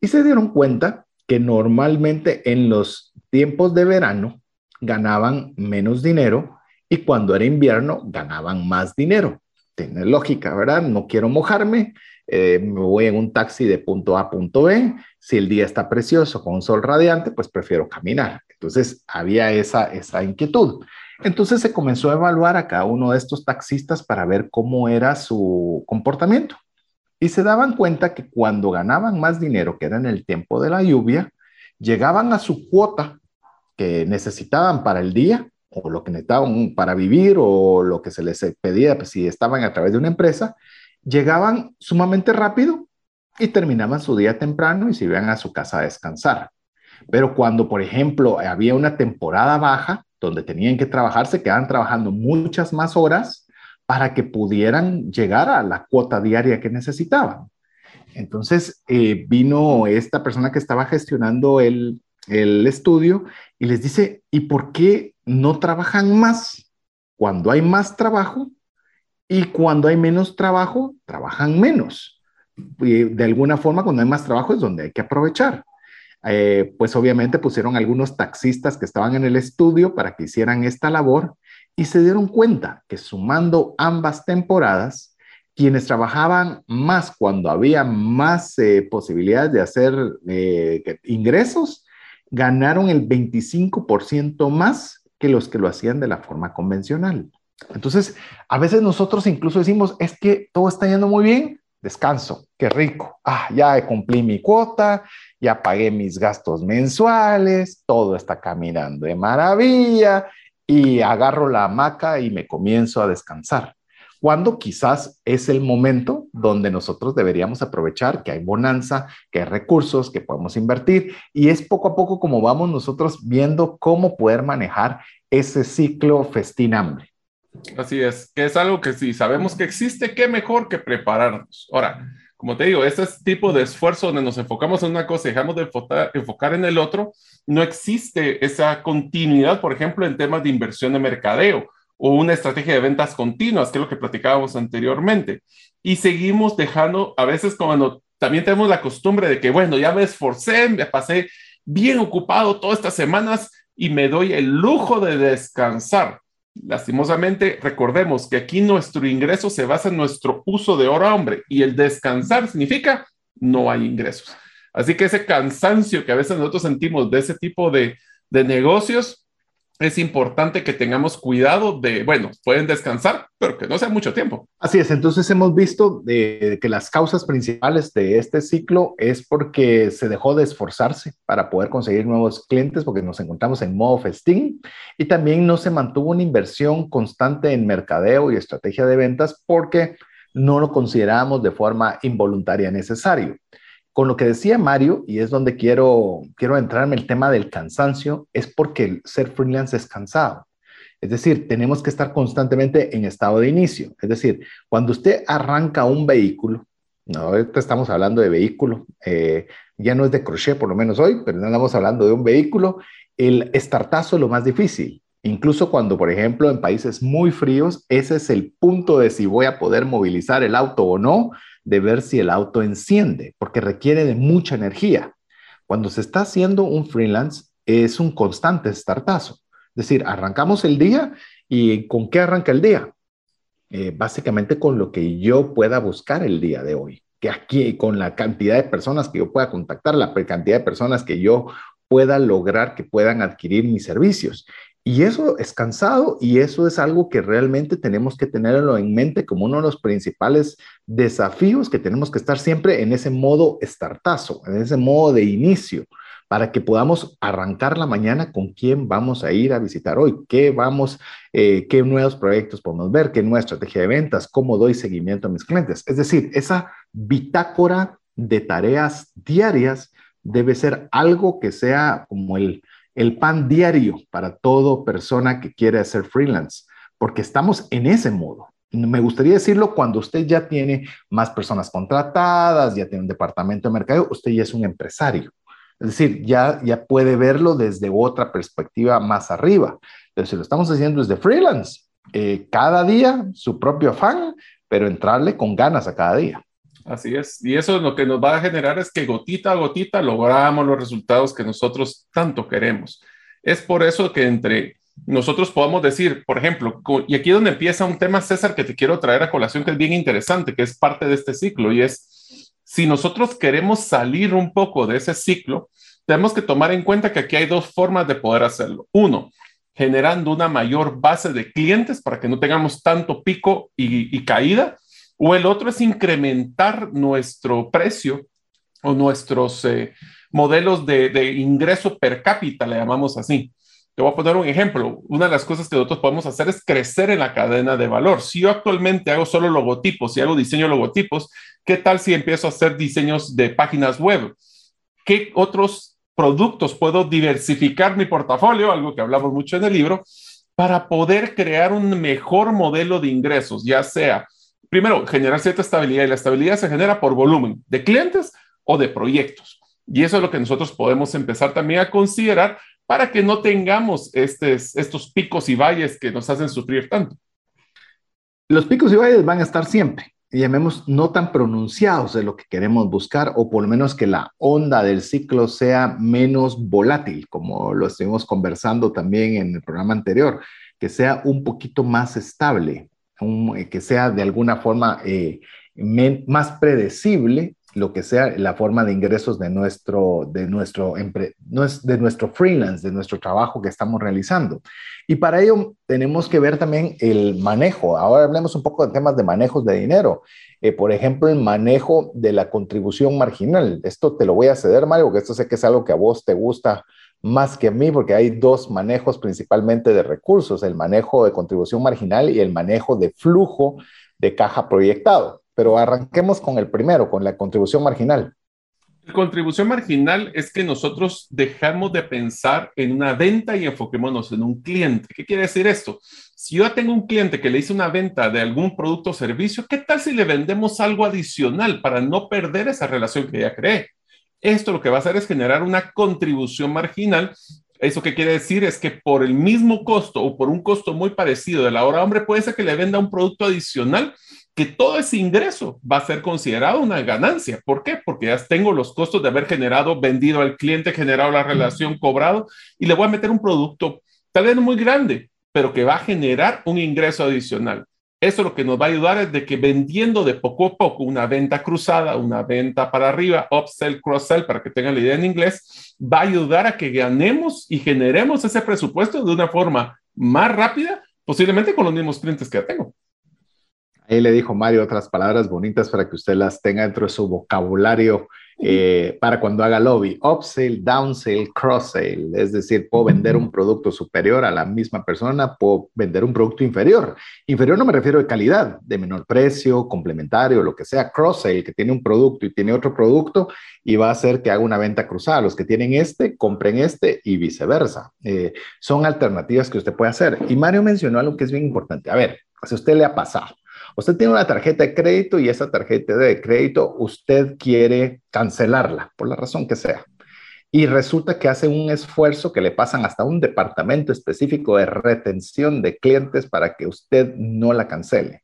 Y se dieron cuenta que normalmente en los tiempos de verano ganaban menos dinero y cuando era invierno ganaban más dinero. Tiene lógica, ¿verdad? No quiero mojarme, eh, me voy en un taxi de punto A a punto B, si el día está precioso con un sol radiante, pues prefiero caminar. Entonces había esa, esa inquietud. Entonces se comenzó a evaluar a cada uno de estos taxistas para ver cómo era su comportamiento. Y se daban cuenta que cuando ganaban más dinero, que era en el tiempo de la lluvia, llegaban a su cuota que necesitaban para el día o lo que necesitaban para vivir o lo que se les pedía pues, si estaban a través de una empresa, llegaban sumamente rápido y terminaban su día temprano y se iban a su casa a descansar. Pero cuando, por ejemplo, había una temporada baja, donde tenían que trabajar, se quedaban trabajando muchas más horas para que pudieran llegar a la cuota diaria que necesitaban. Entonces eh, vino esta persona que estaba gestionando el, el estudio y les dice, ¿y por qué no trabajan más cuando hay más trabajo? Y cuando hay menos trabajo, trabajan menos. Y de alguna forma, cuando hay más trabajo es donde hay que aprovechar. Eh, pues obviamente pusieron algunos taxistas que estaban en el estudio para que hicieran esta labor y se dieron cuenta que sumando ambas temporadas, quienes trabajaban más cuando había más eh, posibilidades de hacer eh, ingresos, ganaron el 25% más que los que lo hacían de la forma convencional. Entonces, a veces nosotros incluso decimos, es que todo está yendo muy bien, descanso, qué rico. Ah, ya cumplí mi cuota, ya pagué mis gastos mensuales, todo está caminando de maravilla y agarro la hamaca y me comienzo a descansar. Cuando quizás es el momento donde nosotros deberíamos aprovechar que hay bonanza, que hay recursos, que podemos invertir y es poco a poco como vamos nosotros viendo cómo poder manejar ese ciclo festín-hambre. Así es, que es algo que si sabemos que existe, qué mejor que prepararnos. Ahora, como te digo, este tipo de esfuerzo donde nos enfocamos en una cosa y dejamos de enfocar en el otro, no existe esa continuidad, por ejemplo, en temas de inversión de mercadeo o una estrategia de ventas continuas, que es lo que platicábamos anteriormente. Y seguimos dejando, a veces cuando también tenemos la costumbre de que, bueno, ya me esforcé, me pasé bien ocupado todas estas semanas y me doy el lujo de descansar. Lastimosamente, recordemos que aquí nuestro ingreso se basa en nuestro uso de hora hombre y el descansar significa no hay ingresos. Así que ese cansancio que a veces nosotros sentimos de ese tipo de, de negocios, es importante que tengamos cuidado de, bueno, pueden descansar, pero que no sea mucho tiempo. Así es, entonces hemos visto que las causas principales de este ciclo es porque se dejó de esforzarse para poder conseguir nuevos clientes, porque nos encontramos en modo festín, y también no se mantuvo una inversión constante en mercadeo y estrategia de ventas porque no lo consideramos de forma involuntaria necesario con lo que decía Mario, y es donde quiero, quiero entrarme el tema del cansancio, es porque ser freelance es cansado. Es decir, tenemos que estar constantemente en estado de inicio. Es decir, cuando usted arranca un vehículo, no, ahorita estamos hablando de vehículo, eh, ya no es de crochet por lo menos hoy, pero no estamos hablando de un vehículo, el estartazo es lo más difícil. Incluso cuando, por ejemplo, en países muy fríos, ese es el punto de si voy a poder movilizar el auto o no, de ver si el auto enciende, porque requiere de mucha energía. Cuando se está haciendo un freelance, es un constante startazo. Es decir, arrancamos el día y ¿con qué arranca el día? Eh, básicamente con lo que yo pueda buscar el día de hoy. Que aquí, con la cantidad de personas que yo pueda contactar, la cantidad de personas que yo pueda lograr que puedan adquirir mis servicios. Y eso es cansado y eso es algo que realmente tenemos que tenerlo en mente como uno de los principales desafíos que tenemos que estar siempre en ese modo startazo, en ese modo de inicio, para que podamos arrancar la mañana con quién vamos a ir a visitar hoy, qué vamos, eh, qué nuevos proyectos podemos ver, qué nueva estrategia de ventas, cómo doy seguimiento a mis clientes. Es decir, esa bitácora de tareas diarias debe ser algo que sea como el el pan diario para toda persona que quiere hacer freelance, porque estamos en ese modo. Me gustaría decirlo cuando usted ya tiene más personas contratadas, ya tiene un departamento de mercado, usted ya es un empresario. Es decir, ya, ya puede verlo desde otra perspectiva más arriba. Pero si lo estamos haciendo desde freelance, eh, cada día su propio afán, pero entrarle con ganas a cada día. Así es. Y eso lo que nos va a generar es que gotita a gotita logramos los resultados que nosotros tanto queremos. Es por eso que entre nosotros podemos decir, por ejemplo, y aquí es donde empieza un tema, César, que te quiero traer a colación, que es bien interesante, que es parte de este ciclo, y es, si nosotros queremos salir un poco de ese ciclo, tenemos que tomar en cuenta que aquí hay dos formas de poder hacerlo. Uno, generando una mayor base de clientes para que no tengamos tanto pico y caída o el otro es incrementar nuestro precio o nuestros eh, modelos de, ingreso per cápita, le llamamos así. Te voy a poner un ejemplo. Una de las cosas que nosotros podemos hacer es crecer en la cadena de valor. Si yo actualmente hago solo logotipos y hago diseño de logotipos, ¿qué tal si empiezo a hacer diseños de páginas web? ¿Qué otros productos puedo diversificar mi portafolio? Algo que hablamos mucho en el libro, para poder crear un mejor modelo de ingresos, ya sea primero, generar cierta estabilidad y la estabilidad se genera por volumen de clientes o de proyectos. Y eso es lo que nosotros podemos empezar también a considerar para que no tengamos estos picos y valles que nos hacen sufrir tanto. Los picos y valles van a estar siempre, llamemos no tan pronunciados de lo que queremos buscar, o por lo menos que la onda del ciclo sea menos volátil, como lo estuvimos conversando también en el programa anterior, que sea un poquito más estable, eh, que sea de alguna forma eh, más predecible lo que sea la forma de ingresos de nuestro, de nuestro, de nuestro freelance, de nuestro trabajo que estamos realizando. Y para ello tenemos que ver también el manejo. Ahora hablemos un poco de temas de manejos de dinero. Eh, por ejemplo, el manejo de la contribución marginal. Esto te lo voy a ceder, Mario, porque esto sé que es algo que a vos te gusta más que a mí, porque hay dos manejos principalmente de recursos, el manejo de contribución marginal y el manejo de flujo de caja proyectado. Pero arranquemos con el primero, con la contribución marginal. La contribución marginal es que nosotros dejamos de pensar en una venta y enfoquémonos en un cliente. ¿Qué quiere decir esto? Si yo tengo un cliente que le hice una venta de algún producto o servicio, ¿qué tal si le vendemos algo adicional para no perder esa relación que ya creé? Esto lo que va a hacer es generar una contribución marginal. ¿Eso qué quiere decir? Es que por el mismo costo o por un costo muy parecido de la hora hombre, puede ser que le venda un producto adicional que todo ese ingreso va a ser considerado una ganancia. ¿Por qué? Porque ya tengo los costos de haber generado, vendido al cliente, generado la relación, cobrado, y le voy a meter un producto tal vez muy grande, pero que va a generar un ingreso adicional. Eso lo que nos va a ayudar es de que vendiendo de poco a poco una venta cruzada, una venta para arriba, upsell, cross-sell, para que tengan la idea en inglés, va a ayudar a que ganemos y generemos ese presupuesto de una forma más rápida, posiblemente con los mismos clientes que ya tengo. Ahí le dijo Mario otras palabras bonitas para que usted las tenga dentro de su vocabulario eh, para cuando haga lobby. Upsell, downsell, cross-sell. Es decir, puedo vender un producto superior a la misma persona, puedo vender un producto inferior. Inferior no me refiero de calidad, de menor precio, complementario, lo que sea. Cross-sell, que tiene un producto y tiene otro producto y va a hacer que haga una venta cruzada. Los que tienen este, compren este y viceversa. Eh, son alternativas que usted puede hacer. Y Mario mencionó algo que es bien importante. A ver, si a usted le ha pasado Usted tiene una tarjeta de crédito y esa tarjeta de crédito usted quiere cancelarla, por la razón que sea. Y resulta que hace un esfuerzo que le pasan hasta un departamento específico de retención de clientes para que usted no la cancele.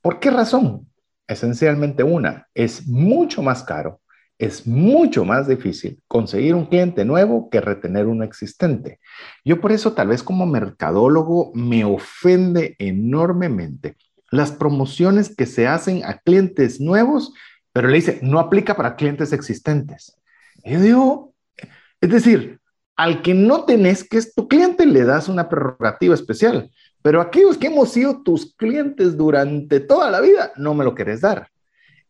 ¿Por qué razón? Esencialmente una, es mucho más caro, es mucho más difícil conseguir un cliente nuevo que retener uno existente. Yo por eso tal vez como mercadólogo me ofende enormemente las promociones que se hacen a clientes nuevos, pero le dice, no aplica para clientes existentes. yo digo, es decir, al que no tenés que es tu cliente, le das una prerrogativa especial, pero aquellos que hemos sido tus clientes durante toda la vida, no me lo querés dar.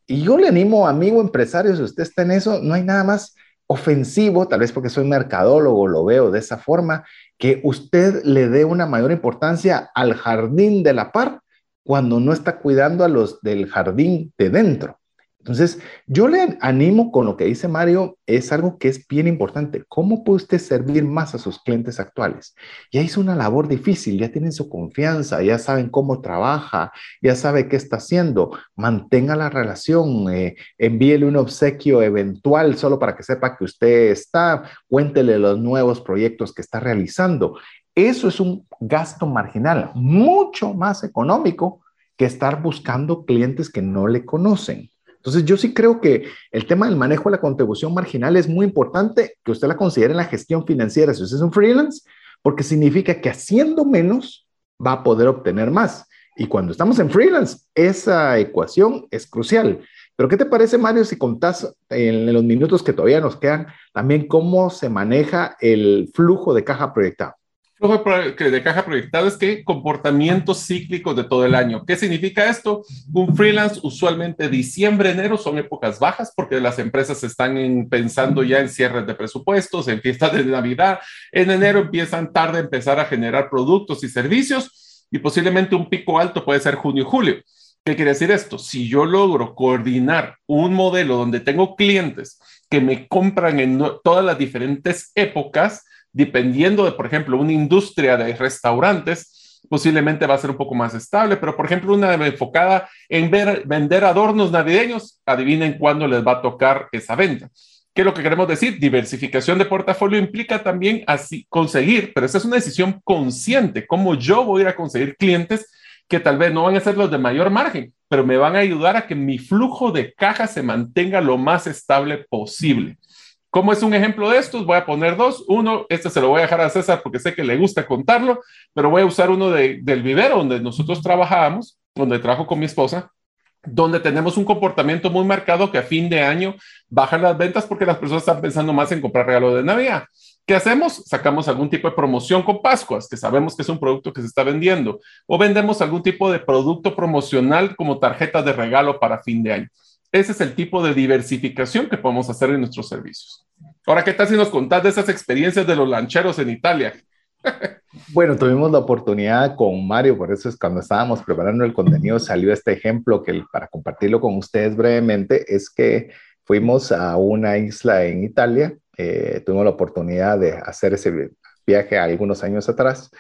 Y yo le animo, amigo empresario, si usted está en eso, no hay nada más ofensivo, tal vez porque soy mercadólogo, lo veo de esa forma, que usted le dé una mayor importancia al jardín de la par cuando no está cuidando a los del jardín de dentro. Entonces, yo le animo con lo que dice Mario, es algo que es bien importante. ¿Cómo puede usted servir más a sus clientes actuales? Ya hizo una labor difícil, ya tienen su confianza, ya saben cómo trabaja, ya sabe qué está haciendo. Mantenga la relación, eh, envíele un obsequio eventual solo para que sepa que usted está, cuéntele los nuevos proyectos que está realizando. Eso es un gasto marginal, mucho más económico que estar buscando clientes que no le conocen. Entonces, yo sí creo que el tema del manejo de la contribución marginal es muy importante que usted la considere en la gestión financiera si usted es un freelance, porque significa que haciendo menos va a poder obtener más. Y cuando estamos en freelance, esa ecuación es crucial. Pero ¿qué te parece, Mario, si contás en los minutos que todavía nos quedan también cómo se maneja el flujo de caja proyectado? De caja proyectada es que comportamientos cíclicos de todo el año. ¿Qué significa esto? Un freelance, usualmente diciembre, enero son épocas bajas porque las empresas están pensando ya en cierres de presupuestos, en fiestas de Navidad. En enero empiezan tarde a empezar a generar productos y servicios y posiblemente un pico alto puede ser junio y julio. ¿Qué quiere decir esto? Si yo logro coordinar un modelo donde tengo clientes que me compran en todas las diferentes épocas, dependiendo de, por ejemplo, una industria de restaurantes, posiblemente va a ser un poco más estable, pero por ejemplo, una enfocada en vender adornos navideños, adivinen cuándo les va a tocar esa venta. ¿Qué es lo que queremos decir? Diversificación de portafolio implica también así conseguir, pero esa es una decisión consciente, cómo yo voy a a conseguir clientes que tal vez no van a ser los de mayor margen, pero me van a ayudar a que mi flujo de caja se mantenga lo más estable posible. ¿Cómo es un ejemplo de estos? Voy a poner dos. Uno, este se lo voy a dejar a César porque sé que le gusta contarlo, pero voy a usar uno del vivero donde nosotros trabajábamos, donde trabajo con mi esposa, donde tenemos un comportamiento muy marcado que a fin de año bajan las ventas porque las personas están pensando más en comprar regalo de Navidad. ¿Qué hacemos? Sacamos algún tipo de promoción con Pascuas, que sabemos que es un producto que se está vendiendo, o vendemos algún tipo de producto promocional como tarjetas de regalo para fin de año. Ese es el tipo de diversificación que podemos hacer en nuestros servicios. Ahora, ¿qué tal si nos contás de esas experiencias de los lancheros en Italia? bueno, tuvimos la oportunidad con Mario, por eso es cuando estábamos preparando el contenido salió este ejemplo que para compartirlo con ustedes brevemente es que fuimos a una isla en Italia, eh, tuvimos la oportunidad de hacer ese viaje algunos años atrás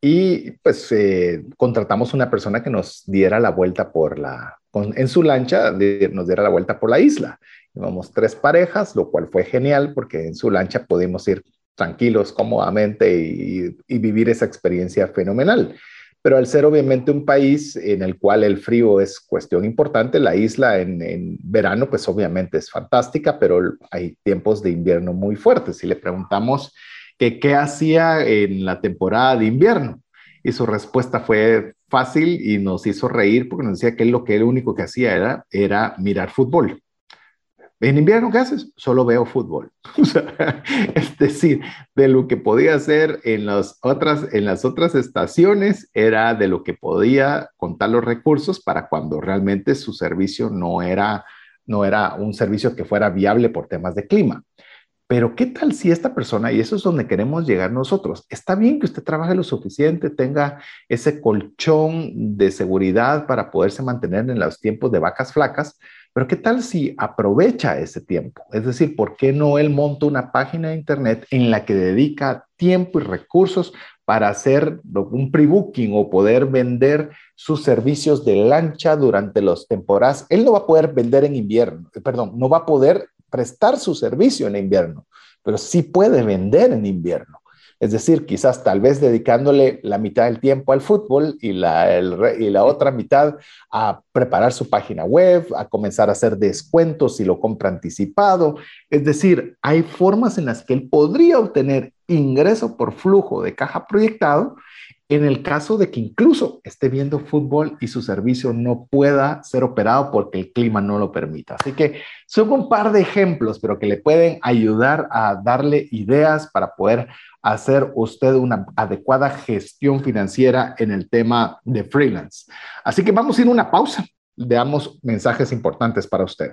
y pues eh, contratamos una persona que nos diera la vuelta por la, en su lancha, nos diera la vuelta por la isla. Íbamos tres parejas, lo cual fue genial porque en su lancha pudimos ir tranquilos, cómodamente y, y vivir esa experiencia fenomenal. pero al ser obviamente un país en el cual el frío es cuestión importante, la isla en, verano pues obviamente es fantástica, pero hay tiempos de invierno muy fuertes. Si le preguntamos que qué hacía en la temporada de invierno, y su respuesta fue fácil y nos hizo reír porque nos decía que lo único que hacía era, mirar fútbol. En invierno, ¿qué haces? Solo veo fútbol. es decir, de lo que podía hacer en las, otras, estaciones era de lo que podía contar los recursos para cuando realmente su servicio no era un servicio que fuera viable por temas de clima. Pero ¿qué tal si esta persona, y eso es donde queremos llegar nosotros, está bien que usted trabaje lo suficiente, tenga ese colchón de seguridad para poderse mantener en los tiempos de vacas flacas, pero ¿qué tal si aprovecha ese tiempo? Es decir, ¿por qué no él monta una página de internet en la que dedica tiempo y recursos para hacer un pre-booking o poder vender sus servicios de lancha durante las temporadas? Él no va a poder vender en invierno, perdón, no va a poder prestar su servicio en invierno, pero sí puede vender en invierno. Es decir, quizás tal vez dedicándole la mitad del tiempo al fútbol y la, otra mitad a preparar su página web, a comenzar a hacer descuentos si lo compra anticipado. Es decir, hay formas en las que él podría obtener ingreso por flujo de caja proyectado en el caso de que incluso esté viendo fútbol y su servicio no pueda ser operado porque el clima no lo permita. Así que son un par de ejemplos, pero que le pueden ayudar a darle ideas para poder hacer usted una adecuada gestión financiera en el tema de freelance. Así que vamos a ir a una pausa. Veamos mensajes importantes para usted.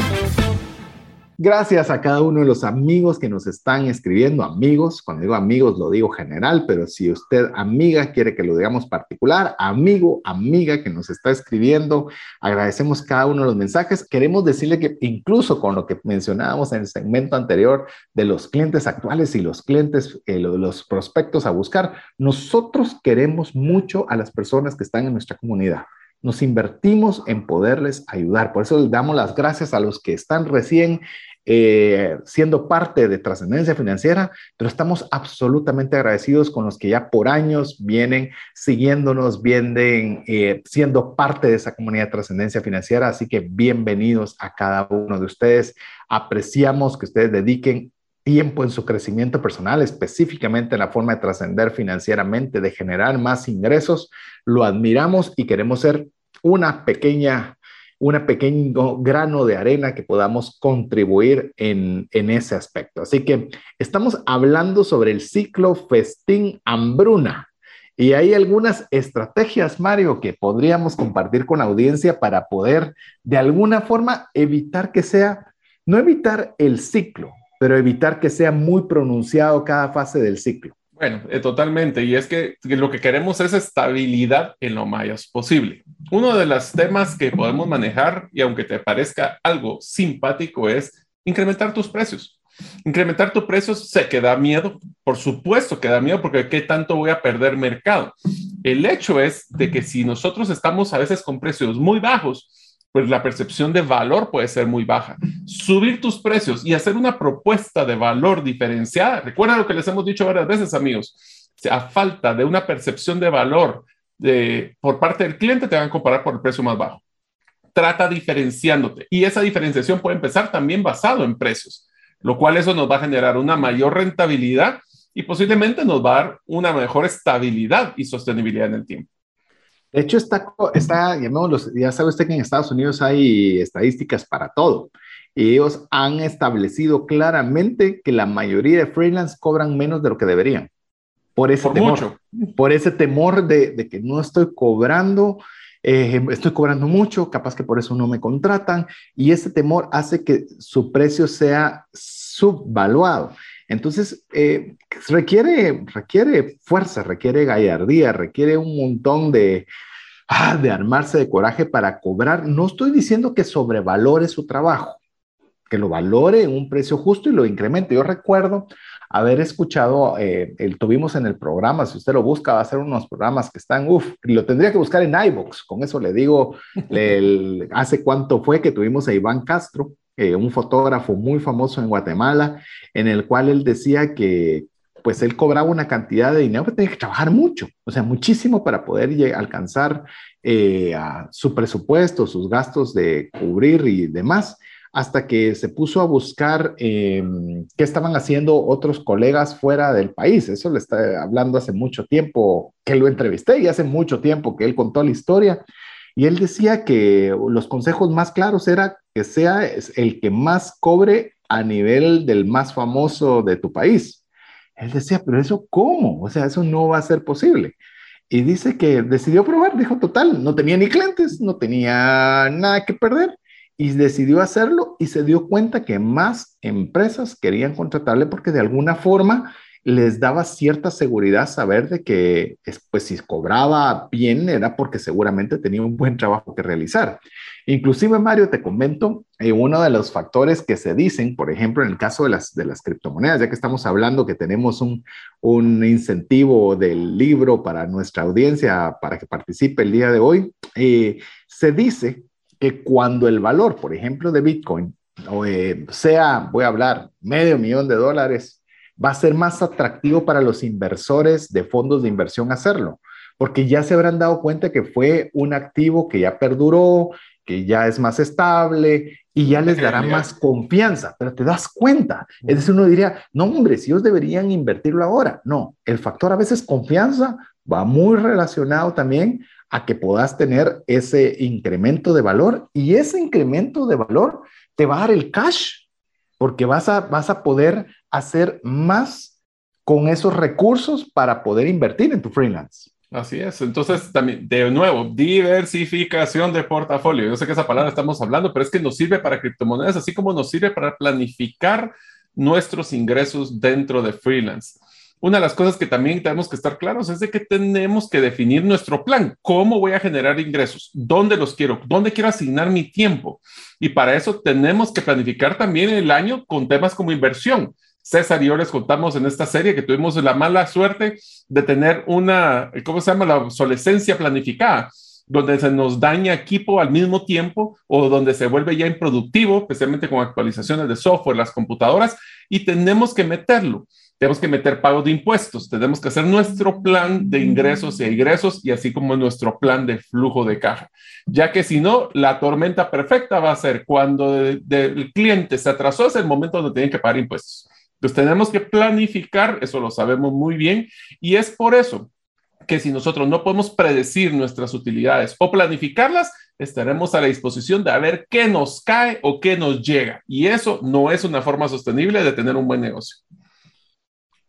Gracias a cada uno de los amigos que nos están escribiendo, amigos, cuando digo amigos lo digo general, pero si usted amiga quiere que lo digamos particular, amigo, amiga que nos está escribiendo, agradecemos cada uno de los mensajes. Queremos decirle que incluso con lo que mencionábamos en el segmento anterior de los clientes actuales y los clientes, eh, los prospectos a buscar, nosotros queremos mucho a las personas que están en nuestra comunidad nos invertimos en poderles ayudar. Por eso les damos las gracias a los que están recién eh, siendo parte de trascendencia financiera, pero estamos absolutamente agradecidos con los que ya por años vienen siguiéndonos, vienen eh, siendo parte de esa comunidad de trascendencia financiera. Así que bienvenidos a cada uno de ustedes. Apreciamos que ustedes dediquen tiempo en su crecimiento personal, específicamente en la forma de trascender financieramente, de generar más ingresos. Lo admiramos y queremos ser una pequeña un pequeño grano de arena que podamos contribuir en, ese aspecto. Así que estamos hablando sobre el ciclo festín-hambruna. Y hay algunas estrategias, Mario, que podríamos compartir con la audiencia para poder de alguna forma evitar que sea, no evitar el ciclo, pero evitar que sea muy pronunciado cada fase del ciclo. Bueno, eh, totalmente. Y es que, lo que queremos es estabilidad en lo más posible. Uno de los temas que podemos manejar, y aunque te parezca algo simpático, es incrementar tus precios. Incrementar tus precios se queda miedo, por supuesto que da miedo, porque ¿qué tanto voy a perder mercado? El hecho es de que si nosotros estamos a veces con precios muy bajos, pues la percepción de valor puede ser muy baja. Subir tus precios y hacer una propuesta de valor diferenciada. Recuerda lo que les hemos dicho varias veces, amigos. A falta de una percepción de valor de, por parte del cliente, te van a comparar por el precio más bajo. Trata diferenciándote. Y esa diferenciación puede empezar también basado en precios, lo cual eso nos va a generar una mayor rentabilidad y posiblemente nos va a dar una mejor estabilidad y sostenibilidad en el tiempo. De hecho, está, está ya sabe usted que en Estados Unidos hay estadísticas para todo. Y ellos han establecido claramente que la mayoría de freelance cobran menos de lo que deberían. por ese temor. Por ese temor de, que no estoy cobrando, eh, estoy cobrando mucho, capaz que por eso no me contratan, y ese temor hace que su precio sea subvaluado. Entonces, eh, requiere, requiere fuerza, requiere gallardía, requiere un montón de, ah, de armarse de coraje para cobrar. No estoy diciendo que sobrevalore su trabajo, que lo valore en un precio justo y lo incremente. Yo recuerdo haber escuchado, eh, el, tuvimos en el programa, si usted lo busca, va a ser unos programas que están, uff, lo tendría que buscar en iVoox, con eso le digo, hace cuánto fue que tuvimos a Iván Castro, eh, un fotógrafo muy famoso en Guatemala, en el cual él decía que pues él cobraba una cantidad de dinero que tenía que trabajar mucho, o sea, muchísimo para poder alcanzar eh, su presupuesto, sus gastos de cubrir y demás hasta que se puso a buscar em, qué estaban haciendo otros colegas fuera del país. Eso le está hablando hace mucho tiempo que lo entrevisté y hace mucho tiempo que él contó la historia. Y él decía que los consejos más claros era que sea el que más cobre a nivel del más famoso de tu país. Él decía, pero eso cómo? O sea, eso no va a ser posible. Y dice que decidió probar, dijo, total, no tenía ni clientes, no tenía nada que perder y decidió hacerlo y se dio cuenta que más empresas querían contratarle porque de alguna forma les daba cierta seguridad saber de que pues si cobraba bien era porque seguramente tenía un buen trabajo que realizar. Inclusive Mario, te comento, eh, uno de los factores que se dicen, por ejemplo, en el caso de las, de las criptomonedas, ya que estamos hablando que tenemos un, un incentivo del libro para nuestra audiencia para que participe el día de hoy, eh, se dice que cuando el valor, por ejemplo, de Bitcoin, eh, sea, voy a hablar, medio millón de dólares, va a ser más atractivo para los inversores de fondos de inversión hacerlo, porque ya se habrán dado cuenta que fue un activo que ya perduró, que ya es más estable y ya les dará más confianza, pero te das cuenta. Es decir, uno diría, no, hombre, si ellos deberían invertirlo ahora. No, el factor a veces confianza va muy relacionado también a que puedas tener ese incremento de valor y ese incremento de valor te va a dar el cash porque vas a, vas a poder hacer más con esos recursos para poder invertir en tu freelance. Así es. Entonces, también, de nuevo, diversificación de portafolio. Yo sé que esa palabra estamos hablando, pero es que nos sirve para criptomonedas, así como nos sirve para planificar nuestros ingresos dentro de freelance una de las cosas que también tenemos que estar claros es de que tenemos que definir nuestro plan. ¿Cómo voy a generar ingresos? ¿Dónde los quiero? ¿Dónde quiero asignar mi tiempo? Y para eso tenemos que planificar también el año con temas como inversión. César y yo les contamos en esta serie que tuvimos la mala suerte de tener una, ¿cómo se llama? La obsolescencia planificada donde se nos daña equipo al mismo tiempo o donde se vuelve ya improductivo, especialmente con actualizaciones de software, las computadoras, y tenemos que meterlo tenemos que meter pago de impuestos, tenemos que hacer nuestro plan de ingresos y egresos y así como nuestro plan de flujo de caja, ya que si no, la tormenta perfecta va a ser cuando el cliente se atrasó, es el momento donde tienen que pagar impuestos. Entonces tenemos que planificar, eso lo sabemos muy bien, y es por eso que si nosotros no podemos predecir nuestras utilidades o planificarlas, estaremos a la disposición de ver qué nos cae o qué nos llega. Y eso no es una forma sostenible de tener un buen negocio.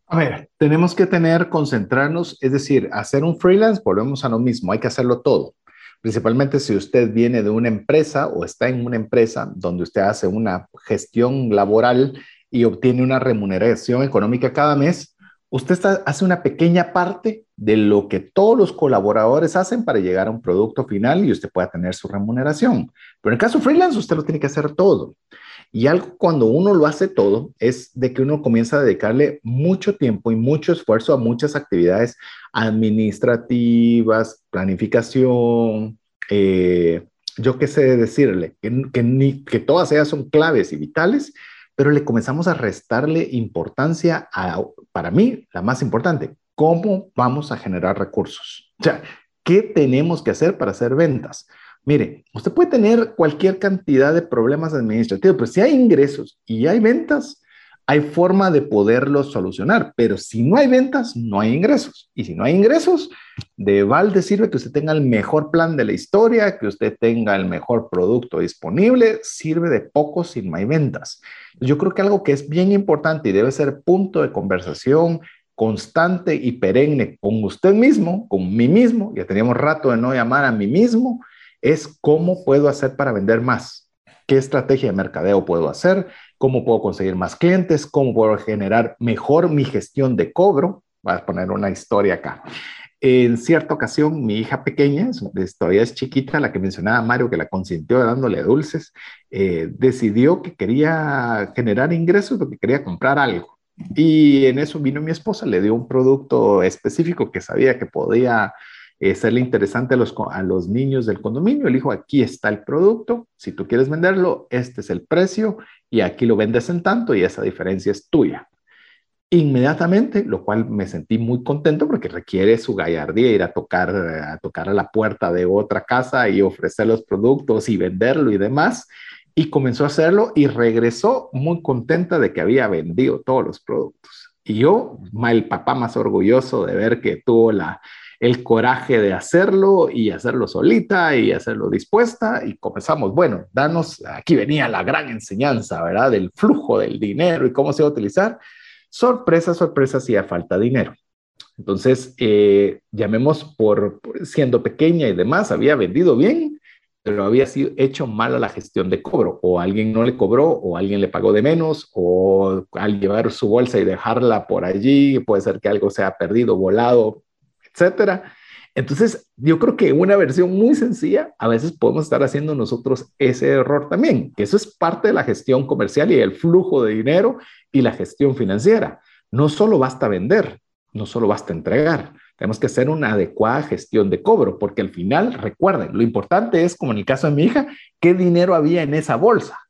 A ver, tenemos que tener, concentrarnos, es decir, hacer un freelance, volvemos a lo mismo, hay que hacerlo todo. Principalmente si usted viene de una empresa o está en una empresa donde usted hace una gestión laboral y obtiene una remuneración económica cada mes, usted hace una pequeña parte de lo que todos los colaboradores hacen para llegar a un producto final y usted pueda tener su remuneración. Pero en el caso freelance, usted lo tiene que hacer todo. Y algo cuando uno lo hace todo es de que uno comienza a dedicarle mucho tiempo y mucho esfuerzo a muchas actividades administrativas, planificación, eh, yo qué sé decirle, que, que todas ellas son claves y vitales, pero le comenzamos a restarle importancia a, para mí, la más importante, cómo vamos a generar recursos. O sea, ¿qué tenemos que hacer para hacer ventas? Mire, usted puede tener cualquier cantidad de problemas administrativos, pero si hay ingresos y hay ventas, hay forma de poderlos solucionar, pero si no hay ventas, no hay ingresos. Y si no hay ingresos, de balde sirve que usted tenga el mejor plan de la historia, que usted tenga el mejor producto disponible, sirve de poco si no hay ventas. Yo creo que algo que es bien importante y debe ser punto de conversación constante y perenne con usted mismo, con mí mismo, ya teníamos rato de no llamar a mí mismo, es cómo puedo hacer para vender más, qué estrategia de mercadeo puedo hacer, cómo puedo conseguir más clientes, cómo puedo generar mejor mi gestión de cobro. Voy a poner una historia acá. En cierta ocasión, mi hija pequeña, todavía es chiquita, la que mencionaba Mario, que la consintió dándole dulces, eh, decidió que quería generar ingresos, que quería comprar algo. Y en eso vino mi esposa, le dio un producto específico que sabía que podía serle interesante a los, a los niños del condominio. Le dijo, aquí está el producto, si tú quieres venderlo, este es el precio y aquí lo vendes en tanto y esa diferencia es tuya inmediatamente, lo cual me sentí muy contento porque requiere su gallardía ir a tocar, a tocar a la puerta de otra casa y ofrecer los productos y venderlo y demás. Y comenzó a hacerlo y regresó muy contenta de que había vendido todos los productos. Y yo, el papá más orgulloso de ver que tuvo la, el coraje de hacerlo y hacerlo solita y hacerlo dispuesta y comenzamos, bueno, danos, aquí venía la gran enseñanza, ¿verdad? Del flujo del dinero y cómo se va a utilizar Sorpresa, sorpresa, hacía falta dinero. Entonces, eh, llamemos por, siendo pequeña y demás, había vendido bien, pero había sido hecho mal a la gestión de cobro, o alguien no le cobró, o alguien le pagó de menos, o al llevar su bolsa y dejarla por allí, puede ser que algo se ha perdido, volado, etcétera. Entonces, yo creo que una versión muy sencilla, a veces podemos estar haciendo nosotros ese error también, que eso es parte de la gestión comercial y el flujo de dinero y la gestión financiera. No solo basta vender, no solo basta entregar, tenemos que hacer una adecuada gestión de cobro, porque al final, recuerden, lo importante es, como en el caso de mi hija, qué dinero había en esa bolsa.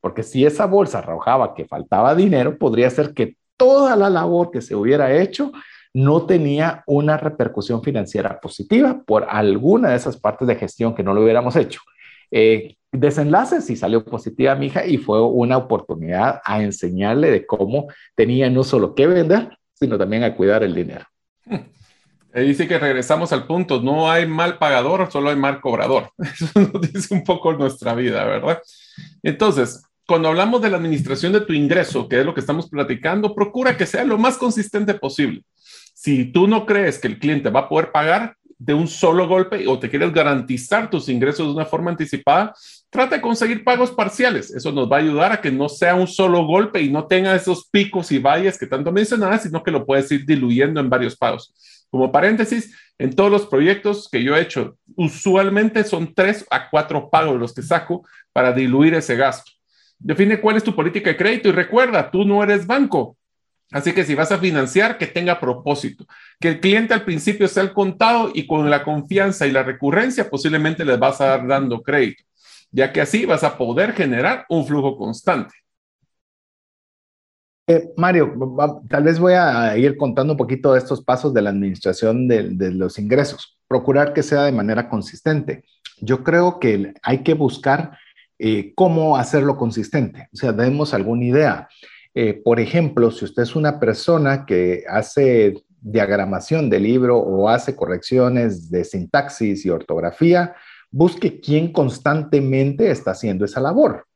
Porque si esa bolsa arrojaba que faltaba dinero, podría ser que toda la labor que se hubiera hecho no tenía una repercusión financiera positiva por alguna de esas partes de gestión que no lo hubiéramos hecho. Eh, desenlace sí salió positiva mi hija y fue una oportunidad a enseñarle de cómo tenía no solo que vender, sino también a cuidar el dinero. dice que regresamos al punto, no hay mal pagador, solo hay mal cobrador. Eso nos dice un poco nuestra vida, ¿verdad? Entonces, cuando hablamos de la administración de tu ingreso, que es lo que estamos platicando, procura que sea lo más consistente posible. Si tú no crees que el cliente va a poder pagar de un solo golpe o te quieres garantizar tus ingresos de una forma anticipada, trata de conseguir pagos parciales. Eso nos va a ayudar a que no sea un solo golpe y no tenga esos picos y valles que tanto mencionabas, sino que lo puedes ir diluyendo en varios pagos. Como paréntesis, en todos los proyectos que yo he hecho, usualmente son tres a cuatro pagos los que saco para diluir ese gasto. Define cuál es tu política de crédito y recuerda, tú no eres banco, Así que si vas a financiar, que tenga propósito, que el cliente al principio sea el contado y con la confianza y la recurrencia posiblemente les vas a dar dando crédito, ya que así vas a poder generar un flujo constante. Eh, Mario, tal vez voy a ir contando un poquito de estos pasos de la administración de, los ingresos. Procurar que sea de manera consistente. Yo creo que hay que buscar eh, cómo hacerlo consistente. O sea, demos alguna idea. Eh, por ejemplo, si usted es una persona que hace diagramación de libro o hace correcciones de sintaxis y ortografía, busque quién constantemente está haciendo esa labor.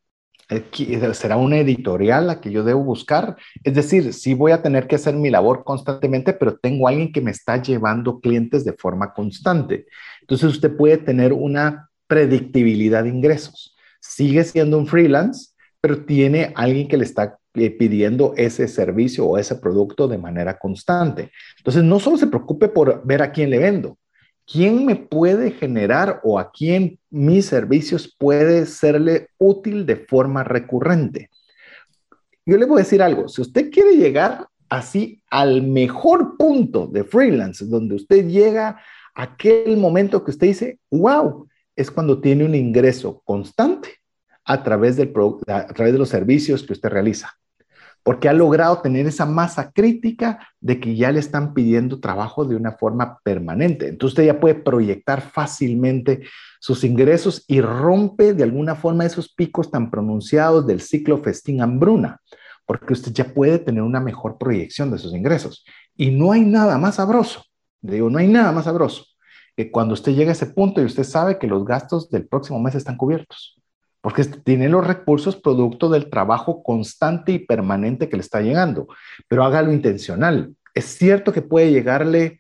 Eh, ¿Será una editorial la que yo debo buscar? Es decir, sí voy a tener que hacer mi labor constantemente, pero tengo alguien que me está llevando clientes de forma constante. Entonces usted puede tener una predictibilidad de ingresos. Sigue siendo un freelance, pero tiene alguien que le está eh, pidiendo ese servicio o ese producto de manera constante. Entonces, no solo se preocupe por ver a quién le vendo, quién me puede generar o a quién mis servicios puede serle útil de forma recurrente. Yo le voy a decir algo, si usted quiere llegar así al mejor punto de freelance, donde usted llega a aquel momento que usted dice, wow, es cuando tiene un ingreso constante a través, del, a través de los servicios que usted realiza porque ha logrado tener esa masa crítica de que ya le están pidiendo trabajo de una forma permanente. Entonces usted ya puede proyectar fácilmente sus ingresos y rompe de alguna forma esos picos tan pronunciados del ciclo festín-hambruna, porque usted ya puede tener una mejor proyección de sus ingresos. Y no hay nada más sabroso, digo, no hay nada más sabroso que cuando usted llega a ese punto y usted sabe que los gastos del próximo mes están cubiertos porque tiene los recursos producto del trabajo constante y permanente que le está llegando, pero hágalo intencional. es cierto que puede llegarle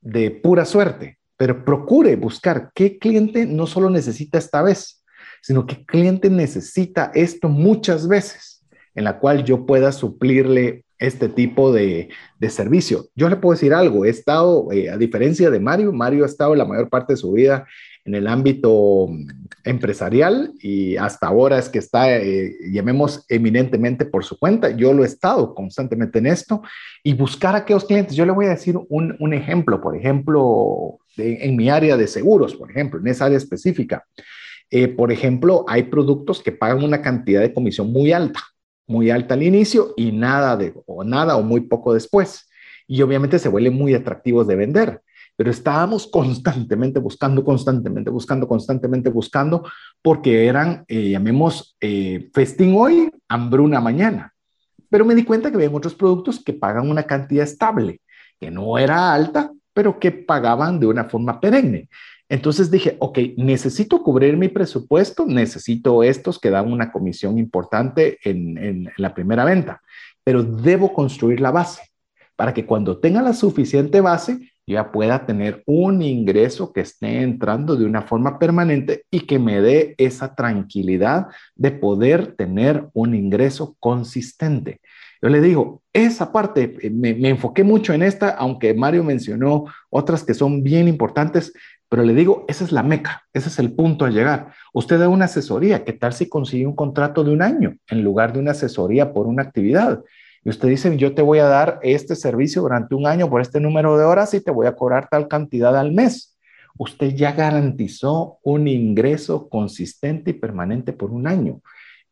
de pura suerte, pero procure buscar qué cliente no solo necesita esta vez, sino qué cliente necesita esto muchas veces, en la cual yo pueda suplirle este tipo de, servicio. Yo le puedo decir algo, he estado, eh, a diferencia de Mario, Mario ha estado la mayor parte de su vida en el ámbito mm, empresarial y hasta ahora es que está, eh, llamemos eminentemente por su cuenta. Yo lo he estado constantemente en esto y buscar a aquellos clientes. Yo le voy a decir un, ejemplo, por ejemplo, en mi área de seguros, por ejemplo, en esa área específica. Eh, por ejemplo, hay productos que pagan una cantidad de comisión muy alta, muy alta al inicio y nada de, o nada o muy poco después. Y obviamente se vuelven muy atractivos de vender pero estábamos constantemente buscando, constantemente buscando, constantemente buscando, porque eran, eh, llamemos, eh, festín hoy, hambruna mañana. Pero me di cuenta que había otros productos que pagan una cantidad estable, que no era alta, pero que pagaban de una forma perenne. Entonces dije, ok, necesito cubrir mi presupuesto, necesito estos que dan una comisión importante en, en la primera venta, pero debo construir la base para que cuando tenga la suficiente base, ya pueda tener un ingreso que esté entrando de una forma permanente y que me dé esa tranquilidad de poder tener un ingreso consistente. Yo le digo, esa parte, eh, me, enfoqué mucho en esta, aunque Mario mencionó otras que son bien importantes, pero le digo, esa es la meca, ese es el punto a llegar. Usted da una asesoría, ¿qué tal si consigue un contrato de un año en lugar de una asesoría por una actividad? Y usted dice, yo te voy a dar este servicio durante un año por este número de horas y te voy a cobrar tal cantidad al mes. Usted ya garantizó un ingreso consistente y permanente por un año.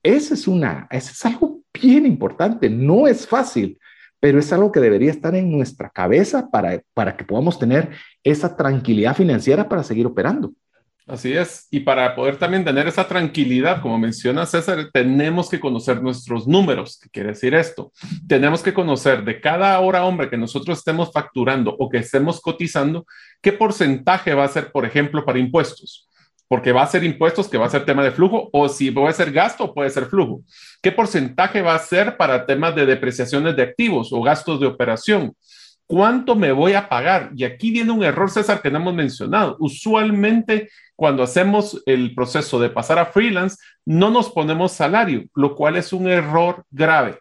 Ese es, una, ese es algo bien importante, no es fácil, pero es algo que debería estar en nuestra cabeza para, para que podamos tener esa tranquilidad financiera para seguir operando. Así es. Y para poder también tener esa tranquilidad, como menciona César, tenemos que conocer nuestros números. ¿Qué quiere decir esto? Tenemos que conocer de cada hora hombre que nosotros estemos facturando o que estemos cotizando, qué porcentaje va a ser, por ejemplo, para impuestos. Porque va a ser impuestos que va a ser tema de flujo, o si puede ser gasto puede ser flujo. ¿Qué porcentaje va a ser para temas de depreciaciones de activos o gastos de operación? ¿Cuánto me voy a pagar? Y aquí viene un error, César, que no hemos mencionado. Usualmente, cuando hacemos el proceso de pasar a freelance, no nos ponemos salario, lo cual es un error grave.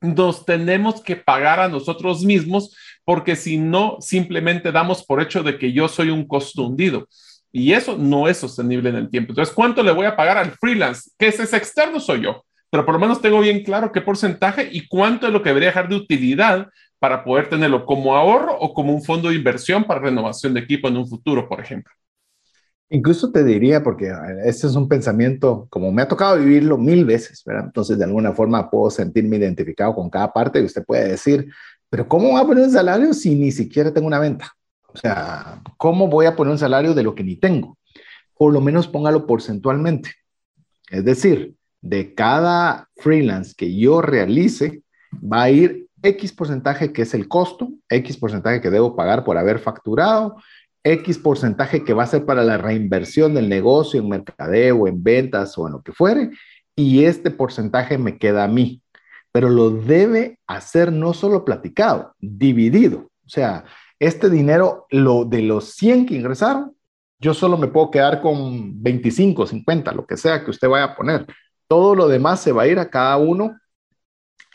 Nos tenemos que pagar a nosotros mismos porque si no, simplemente damos por hecho de que yo soy un costo hundido. Y eso no es sostenible en el tiempo. Entonces, ¿cuánto le voy a pagar al freelance? Que ese es externo soy yo pero por lo menos tengo bien claro qué porcentaje y cuánto es lo que debería dejar de utilidad para poder tenerlo como ahorro o como un fondo de inversión para renovación de equipo en un futuro, por ejemplo. Incluso te diría, porque este es un pensamiento, como me ha tocado vivirlo mil veces, ¿verdad? Entonces, de alguna forma puedo sentirme identificado con cada parte y usted puede decir, pero ¿cómo voy a poner un salario si ni siquiera tengo una venta? O sea, ¿cómo voy a poner un salario de lo que ni tengo? Por lo menos póngalo porcentualmente. Es decir, de cada freelance que yo realice, va a ir X porcentaje que es el costo, X porcentaje que debo pagar por haber facturado, X porcentaje que va a ser para la reinversión del negocio en mercadeo, en ventas o en lo que fuere, y este porcentaje me queda a mí. Pero lo debe hacer no solo platicado, dividido. O sea, este dinero, lo de los 100 que ingresaron, yo solo me puedo quedar con 25, 50, lo que sea que usted vaya a poner. Todo lo demás se va a ir a cada uno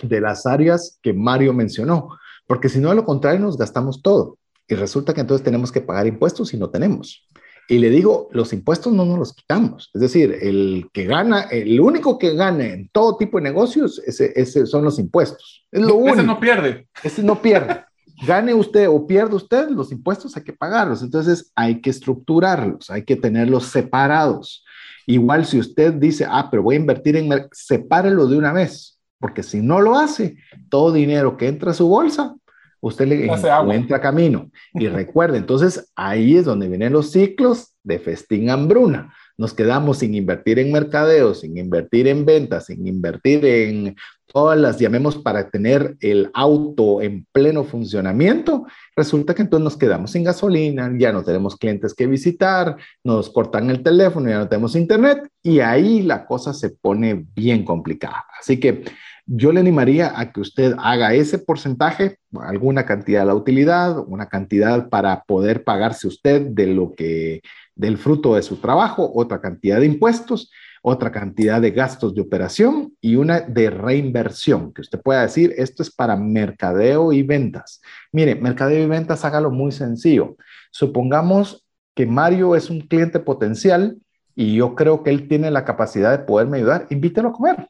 de las áreas que Mario mencionó, porque si no, a lo contrario, nos gastamos todo. Y resulta que entonces tenemos que pagar impuestos y no tenemos. Y le digo, los impuestos no nos los quitamos. Es decir, el que gana, el único que gana en todo tipo de negocios, ese, son los impuestos. Es lo único. Ese no pierde. Ese no pierde. Gane usted o pierda usted, los impuestos hay que pagarlos. Entonces hay que estructurarlos, hay que tenerlos separados. Igual si usted dice, ah, pero voy a invertir en, sepárelo de una vez porque si no lo hace, todo dinero que entra a su bolsa, usted le encuentra camino. Y recuerde, entonces ahí es donde vienen los ciclos de festín hambruna. Nos quedamos sin invertir en mercadeo, sin invertir en ventas, sin invertir en todas las, llamemos, para tener el auto en pleno funcionamiento. Resulta que entonces nos quedamos sin gasolina, ya no tenemos clientes que visitar, nos cortan el teléfono, ya no tenemos internet y ahí la cosa se pone bien complicada. Así que yo le animaría a que usted haga ese porcentaje, alguna cantidad de la utilidad, una cantidad para poder pagarse usted de lo que, del fruto de su trabajo, otra cantidad de impuestos, otra cantidad de gastos de operación y una de reinversión, que usted pueda decir, esto es para mercadeo y ventas. Mire, mercadeo y ventas, hágalo muy sencillo. Supongamos que Mario es un cliente potencial y yo creo que él tiene la capacidad de poderme ayudar, invítelo a comer,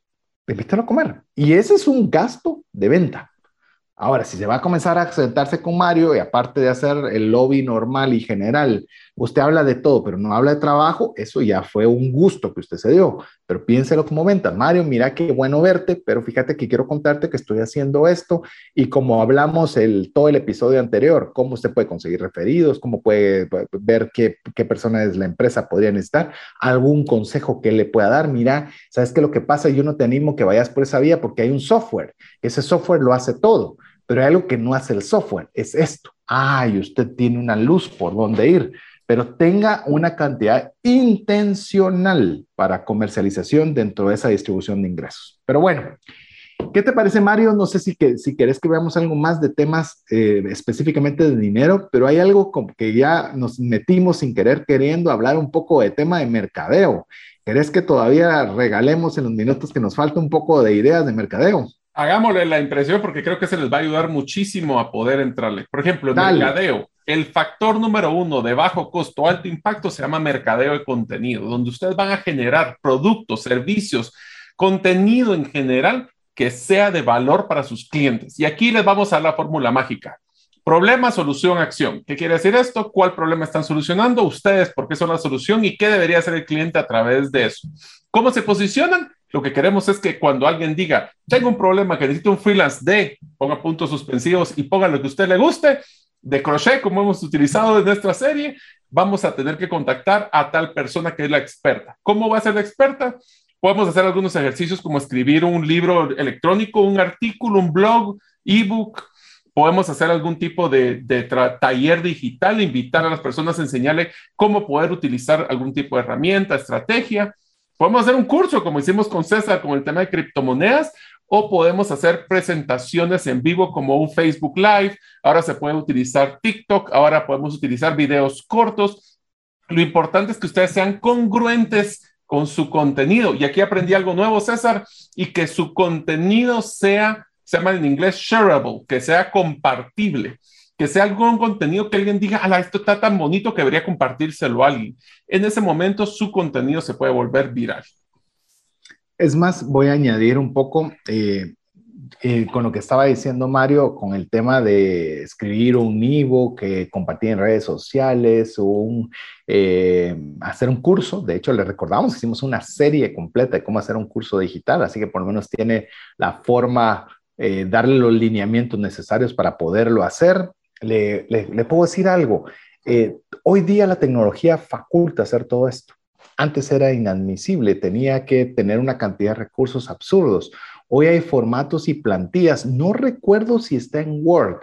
invítelo a comer. Y ese es un gasto de venta. Ahora, si se va a comenzar a sentarse con Mario y aparte de hacer el lobby normal y general, usted habla de todo, pero no habla de trabajo, eso ya fue un gusto que usted se dio. Pero piénselo como venta. Mario, mira qué bueno verte, pero fíjate que quiero contarte que estoy haciendo esto y como hablamos el, todo el episodio anterior, cómo usted puede conseguir referidos, cómo puede ver qué, qué personas la empresa podrían estar, algún consejo que le pueda dar. Mira, ¿sabes qué lo que pasa? Yo no te animo que vayas por esa vía porque hay un software. Ese software lo hace todo pero hay algo que no hace el software, es esto. Ay, usted tiene una luz por donde ir, pero tenga una cantidad intencional para comercialización dentro de esa distribución de ingresos. Pero bueno, ¿qué te parece, Mario? No sé si, que, si querés que veamos algo más de temas eh, específicamente de dinero, pero hay algo como que ya nos metimos sin querer queriendo hablar un poco de tema de mercadeo. ¿Querés que todavía regalemos en los minutos que nos falta un poco de ideas de mercadeo? Hagámosle la impresión porque creo que se les va a ayudar muchísimo a poder entrarle. Por ejemplo, mercadeo, el factor número uno de bajo costo, alto impacto se llama mercadeo de contenido, donde ustedes van a generar productos, servicios, contenido en general que sea de valor para sus clientes. Y aquí les vamos a la fórmula mágica. Problema, solución, acción. ¿Qué quiere decir esto? ¿Cuál problema están solucionando ustedes? ¿Por qué son la solución? ¿Y qué debería hacer el cliente a través de eso? ¿Cómo se posicionan? Lo que queremos es que cuando alguien diga, tengo un problema que necesito un freelance de, ponga puntos suspensivos y ponga lo que a usted le guste, de crochet, como hemos utilizado en nuestra serie, vamos a tener que contactar a tal persona que es la experta. ¿Cómo va a ser la experta? Podemos hacer algunos ejercicios como escribir un libro electrónico, un artículo, un blog, ebook. Podemos hacer algún tipo de, de taller digital, invitar a las personas a enseñarle cómo poder utilizar algún tipo de herramienta, estrategia Podemos hacer un curso como hicimos con César con el tema de criptomonedas o podemos hacer presentaciones en vivo como un Facebook Live. Ahora se puede utilizar TikTok, ahora podemos utilizar videos cortos. Lo importante es que ustedes sean congruentes con su contenido. Y aquí aprendí algo nuevo, César, y que su contenido sea, se llama en inglés shareable, que sea compartible que sea algún contenido que alguien diga, ala, esto está tan bonito que debería compartírselo a alguien. En ese momento su contenido se puede volver viral. Es más, voy a añadir un poco eh, eh, con lo que estaba diciendo Mario, con el tema de escribir un ebook, que compartir en redes sociales, eh, hacer un curso. De hecho, le recordamos, hicimos una serie completa de cómo hacer un curso digital, así que por lo menos tiene la forma darle los lineamientos necesarios para poderlo hacer le, puedo decir algo. Eh, hoy día la tecnología faculta hacer todo esto. Antes era inadmisible, tenía que tener una cantidad de recursos absurdos. Hoy hay formatos y plantillas. No recuerdo si está en Word,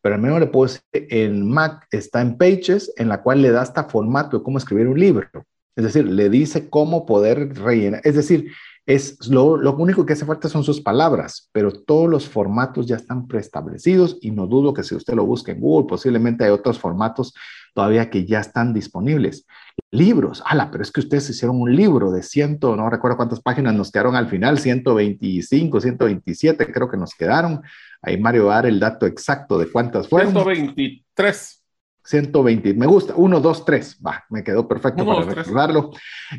pero al menos le puedo decir, en Mac está en Pages, en la cual le da hasta formato de cómo escribir un libro. Es decir, le dice cómo poder rellenar. Es decir, es lo, único que hace falta son sus palabras, pero todos los formatos ya están preestablecidos y no dudo que si usted lo busca en Google, posiblemente hay otros formatos todavía que ya están disponibles. Libros, ala, pero es que ustedes hicieron un libro de ciento, no recuerdo cuántas páginas nos quedaron al final, 125, 127 creo que nos quedaron. Ahí Mario va a dar el dato exacto de cuántas fueron. 123. 120, me gusta, 1, 2, 3, va, me quedó perfecto para recordarlo.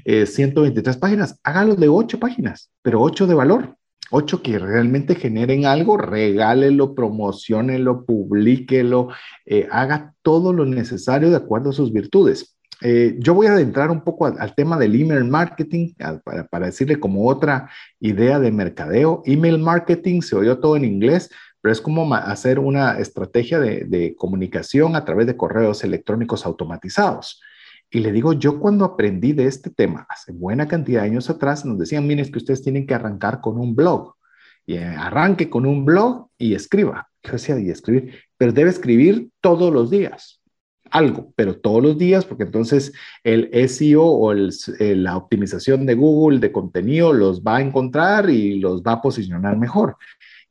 123 eh, páginas, hágalo de 8 páginas, pero 8 de valor, 8 que realmente generen algo, regálelo, promocionelo, publíquelo, eh, haga todo lo necesario de acuerdo a sus virtudes. Eh, yo voy a adentrar un poco al, tema del email marketing para, para, decirle como otra idea de mercadeo. Email marketing se oyó todo en inglés, pero es como hacer una estrategia de, comunicación a través de correos electrónicos automatizados. Y le digo, yo cuando aprendí de este tema hace buena cantidad de años atrás, nos decían, miren, es que ustedes tienen que arrancar con un blog. Y eh, arranque con un blog y escriba. Yo decía, y escribir, pero debe escribir todos los días. algo, pero todos los días, porque entonces el SEO o la optimización de Google de contenido los va a encontrar y los va a posicionar mejor.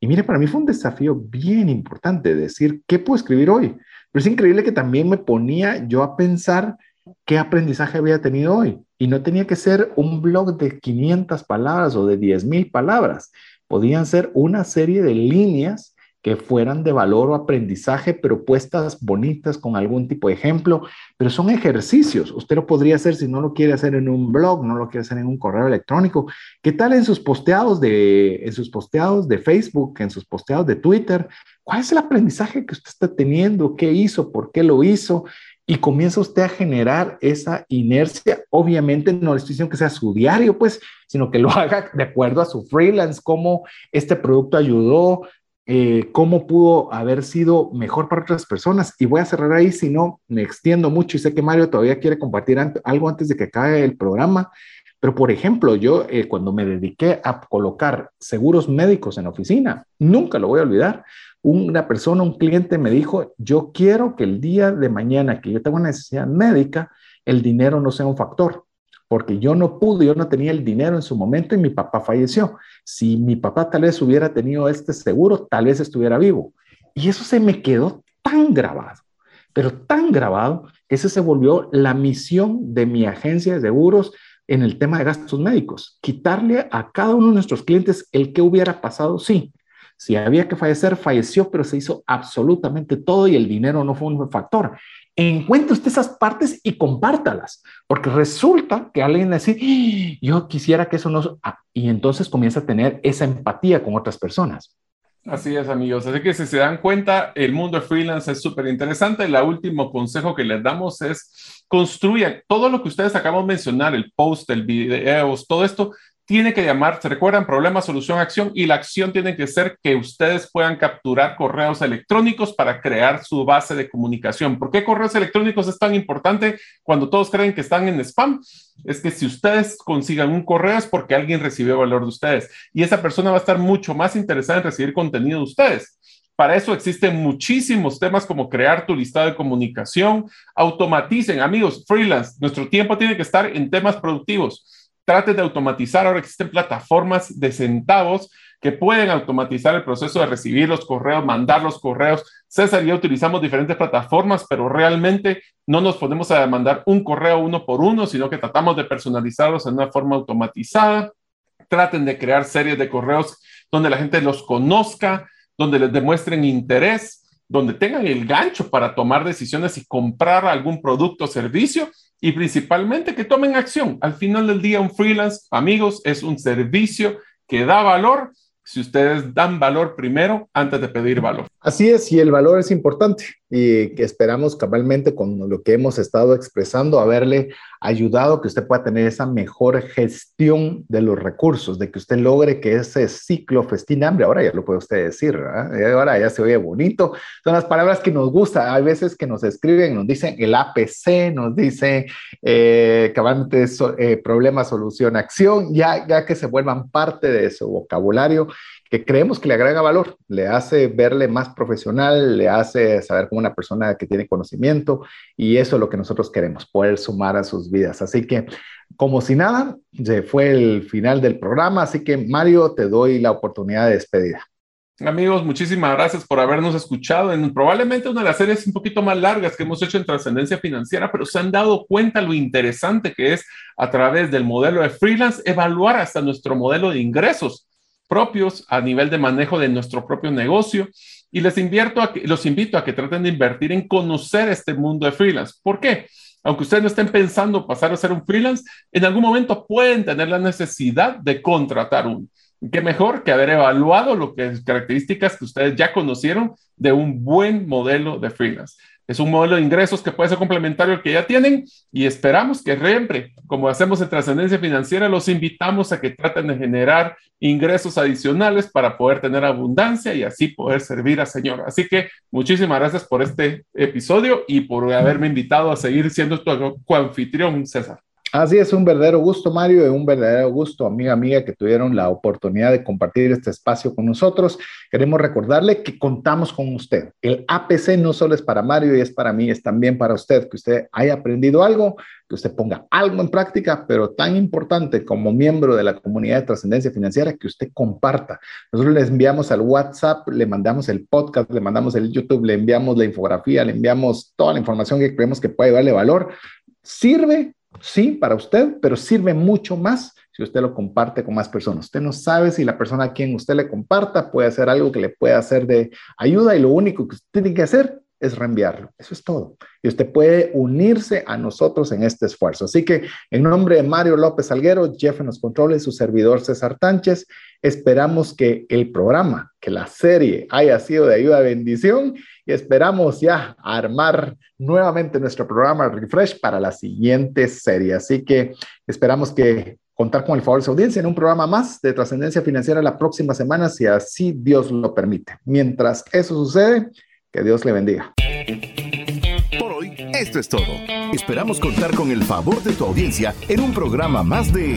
Y mire, para mí fue un desafío bien importante decir, ¿qué puedo escribir hoy? Pero es increíble que también me ponía yo a pensar qué aprendizaje había tenido hoy. Y no tenía que ser un blog de 500 palabras o de 10.000 palabras. Podían ser una serie de líneas que fueran de valor o aprendizaje, pero puestas bonitas con algún tipo de ejemplo, pero son ejercicios. Usted lo podría hacer si no lo quiere hacer en un blog, no lo quiere hacer en un correo electrónico. ¿Qué tal en sus posteados de, en sus posteados de Facebook, en sus posteados de Twitter? ¿Cuál es el aprendizaje que usted está teniendo? ¿Qué hizo? ¿Por qué lo hizo? Y comienza usted a generar esa inercia. Obviamente no le estoy diciendo que sea su diario, pues, sino que lo haga de acuerdo a su freelance, cómo este producto ayudó, eh, cómo pudo haber sido mejor para otras personas. Y voy a cerrar ahí, si no, me extiendo mucho y sé que Mario todavía quiere compartir algo antes de que acabe el programa. Pero, por ejemplo, yo eh, cuando me dediqué a colocar seguros médicos en oficina, nunca lo voy a olvidar. Una persona, un cliente me dijo, yo quiero que el día de mañana que yo tenga una necesidad médica, el dinero no sea un factor porque yo no pude, yo no tenía el dinero en su momento y mi papá falleció. Si mi papá tal vez hubiera tenido este seguro, tal vez estuviera vivo. Y eso se me quedó tan grabado, pero tan grabado, que ese se volvió la misión de mi agencia de seguros en el tema de gastos médicos. Quitarle a cada uno de nuestros clientes el que hubiera pasado, sí. Si había que fallecer, falleció, pero se hizo absolutamente todo y el dinero no fue un factor encuentre usted esas partes y compártalas, porque resulta que alguien dice, ¡Ah! yo quisiera que eso no... Ah", y entonces comienza a tener esa empatía con otras personas. Así es, amigos. Así que si se dan cuenta, el mundo freelance es súper interesante. El último consejo que les damos es construyan todo lo que ustedes acabamos de mencionar, el post, el video, todo esto, tiene que llamar, se recuerdan, problema, solución, acción, y la acción tiene que ser que ustedes puedan capturar correos electrónicos para crear su base de comunicación. ¿Por qué correos electrónicos es tan importante cuando todos creen que están en spam? Es que si ustedes consigan un correo es porque alguien recibió valor de ustedes y esa persona va a estar mucho más interesada en recibir contenido de ustedes. Para eso existen muchísimos temas como crear tu listado de comunicación, automaticen, amigos, freelance, nuestro tiempo tiene que estar en temas productivos traten de automatizar. Ahora existen plataformas de centavos que pueden automatizar el proceso de recibir los correos, mandar los correos. César y yo utilizamos diferentes plataformas, pero realmente no nos ponemos a mandar un correo uno por uno, sino que tratamos de personalizarlos en una forma automatizada. Traten de crear series de correos donde la gente los conozca, donde les demuestren interés donde tengan el gancho para tomar decisiones y comprar algún producto o servicio y principalmente que tomen acción. Al final del día, un freelance, amigos, es un servicio que da valor si ustedes dan valor primero antes de pedir valor. Así es, y el valor es importante y esperamos cabalmente con lo que hemos estado expresando haberle ayudado que usted pueda tener esa mejor gestión de los recursos, de que usted logre que ese ciclo festín hambre, ahora ya lo puede usted decir, ahora ya se oye bonito, son las palabras que nos gusta, hay veces que nos escriben, nos dicen el APC, nos dicen eh, cabalmente eh, problema, solución, acción, ya, ya que se vuelvan parte de su vocabulario que creemos que le agrega valor, le hace verle más profesional, le hace saber como una persona que tiene conocimiento y eso es lo que nosotros queremos, poder sumar a sus vidas. Así que, como si nada, se fue el final del programa, así que Mario, te doy la oportunidad de despedida. Amigos, muchísimas gracias por habernos escuchado en probablemente una de las series un poquito más largas que hemos hecho en trascendencia financiera, pero se han dado cuenta lo interesante que es a través del modelo de freelance evaluar hasta nuestro modelo de ingresos propios a nivel de manejo de nuestro propio negocio. Y les invierto a que, los invito a que traten de invertir en conocer este mundo de freelance. ¿Por qué? Aunque ustedes no estén pensando pasar a ser un freelance, en algún momento pueden tener la necesidad de contratar uno. ¿Qué mejor que haber evaluado lo que características que ustedes ya conocieron de un buen modelo de freelance? Es un modelo de ingresos que puede ser complementario al que ya tienen y esperamos que siempre, como hacemos en trascendencia financiera, los invitamos a que traten de generar ingresos adicionales para poder tener abundancia y así poder servir al Señor. Así que muchísimas gracias por este episodio y por haberme invitado a seguir siendo tu coanfitrión, César. Así es, un verdadero gusto, Mario, y un verdadero gusto, amiga, amiga, que tuvieron la oportunidad de compartir este espacio con nosotros. Queremos recordarle que contamos con usted. El APC no solo es para Mario y es para mí, es también para usted, que usted haya aprendido algo, que usted ponga algo en práctica, pero tan importante como miembro de la comunidad de trascendencia financiera, que usted comparta. Nosotros le enviamos al WhatsApp, le mandamos el podcast, le mandamos el YouTube, le enviamos la infografía, le enviamos toda la información que creemos que puede darle valor. Sirve sí, para usted, pero sirve mucho más si usted lo comparte con más personas. Usted no sabe si la persona a quien usted le comparta puede hacer algo que le pueda hacer de ayuda y lo único que usted tiene que hacer es reenviarlo. Eso es todo. Y usted puede unirse a nosotros en este esfuerzo. Así que en nombre de Mario López Alguero, Jeff en los controles, su servidor César Tánchez, esperamos que el programa, que la serie haya sido de ayuda, bendición y esperamos ya armar nuevamente nuestro programa Refresh para la siguiente serie. Así que esperamos que contar con el favor de su audiencia en un programa más de trascendencia financiera la próxima semana, si así Dios lo permite. Mientras eso sucede, que Dios le bendiga. Por hoy, esto es todo. Esperamos contar con el favor de tu audiencia en un programa más de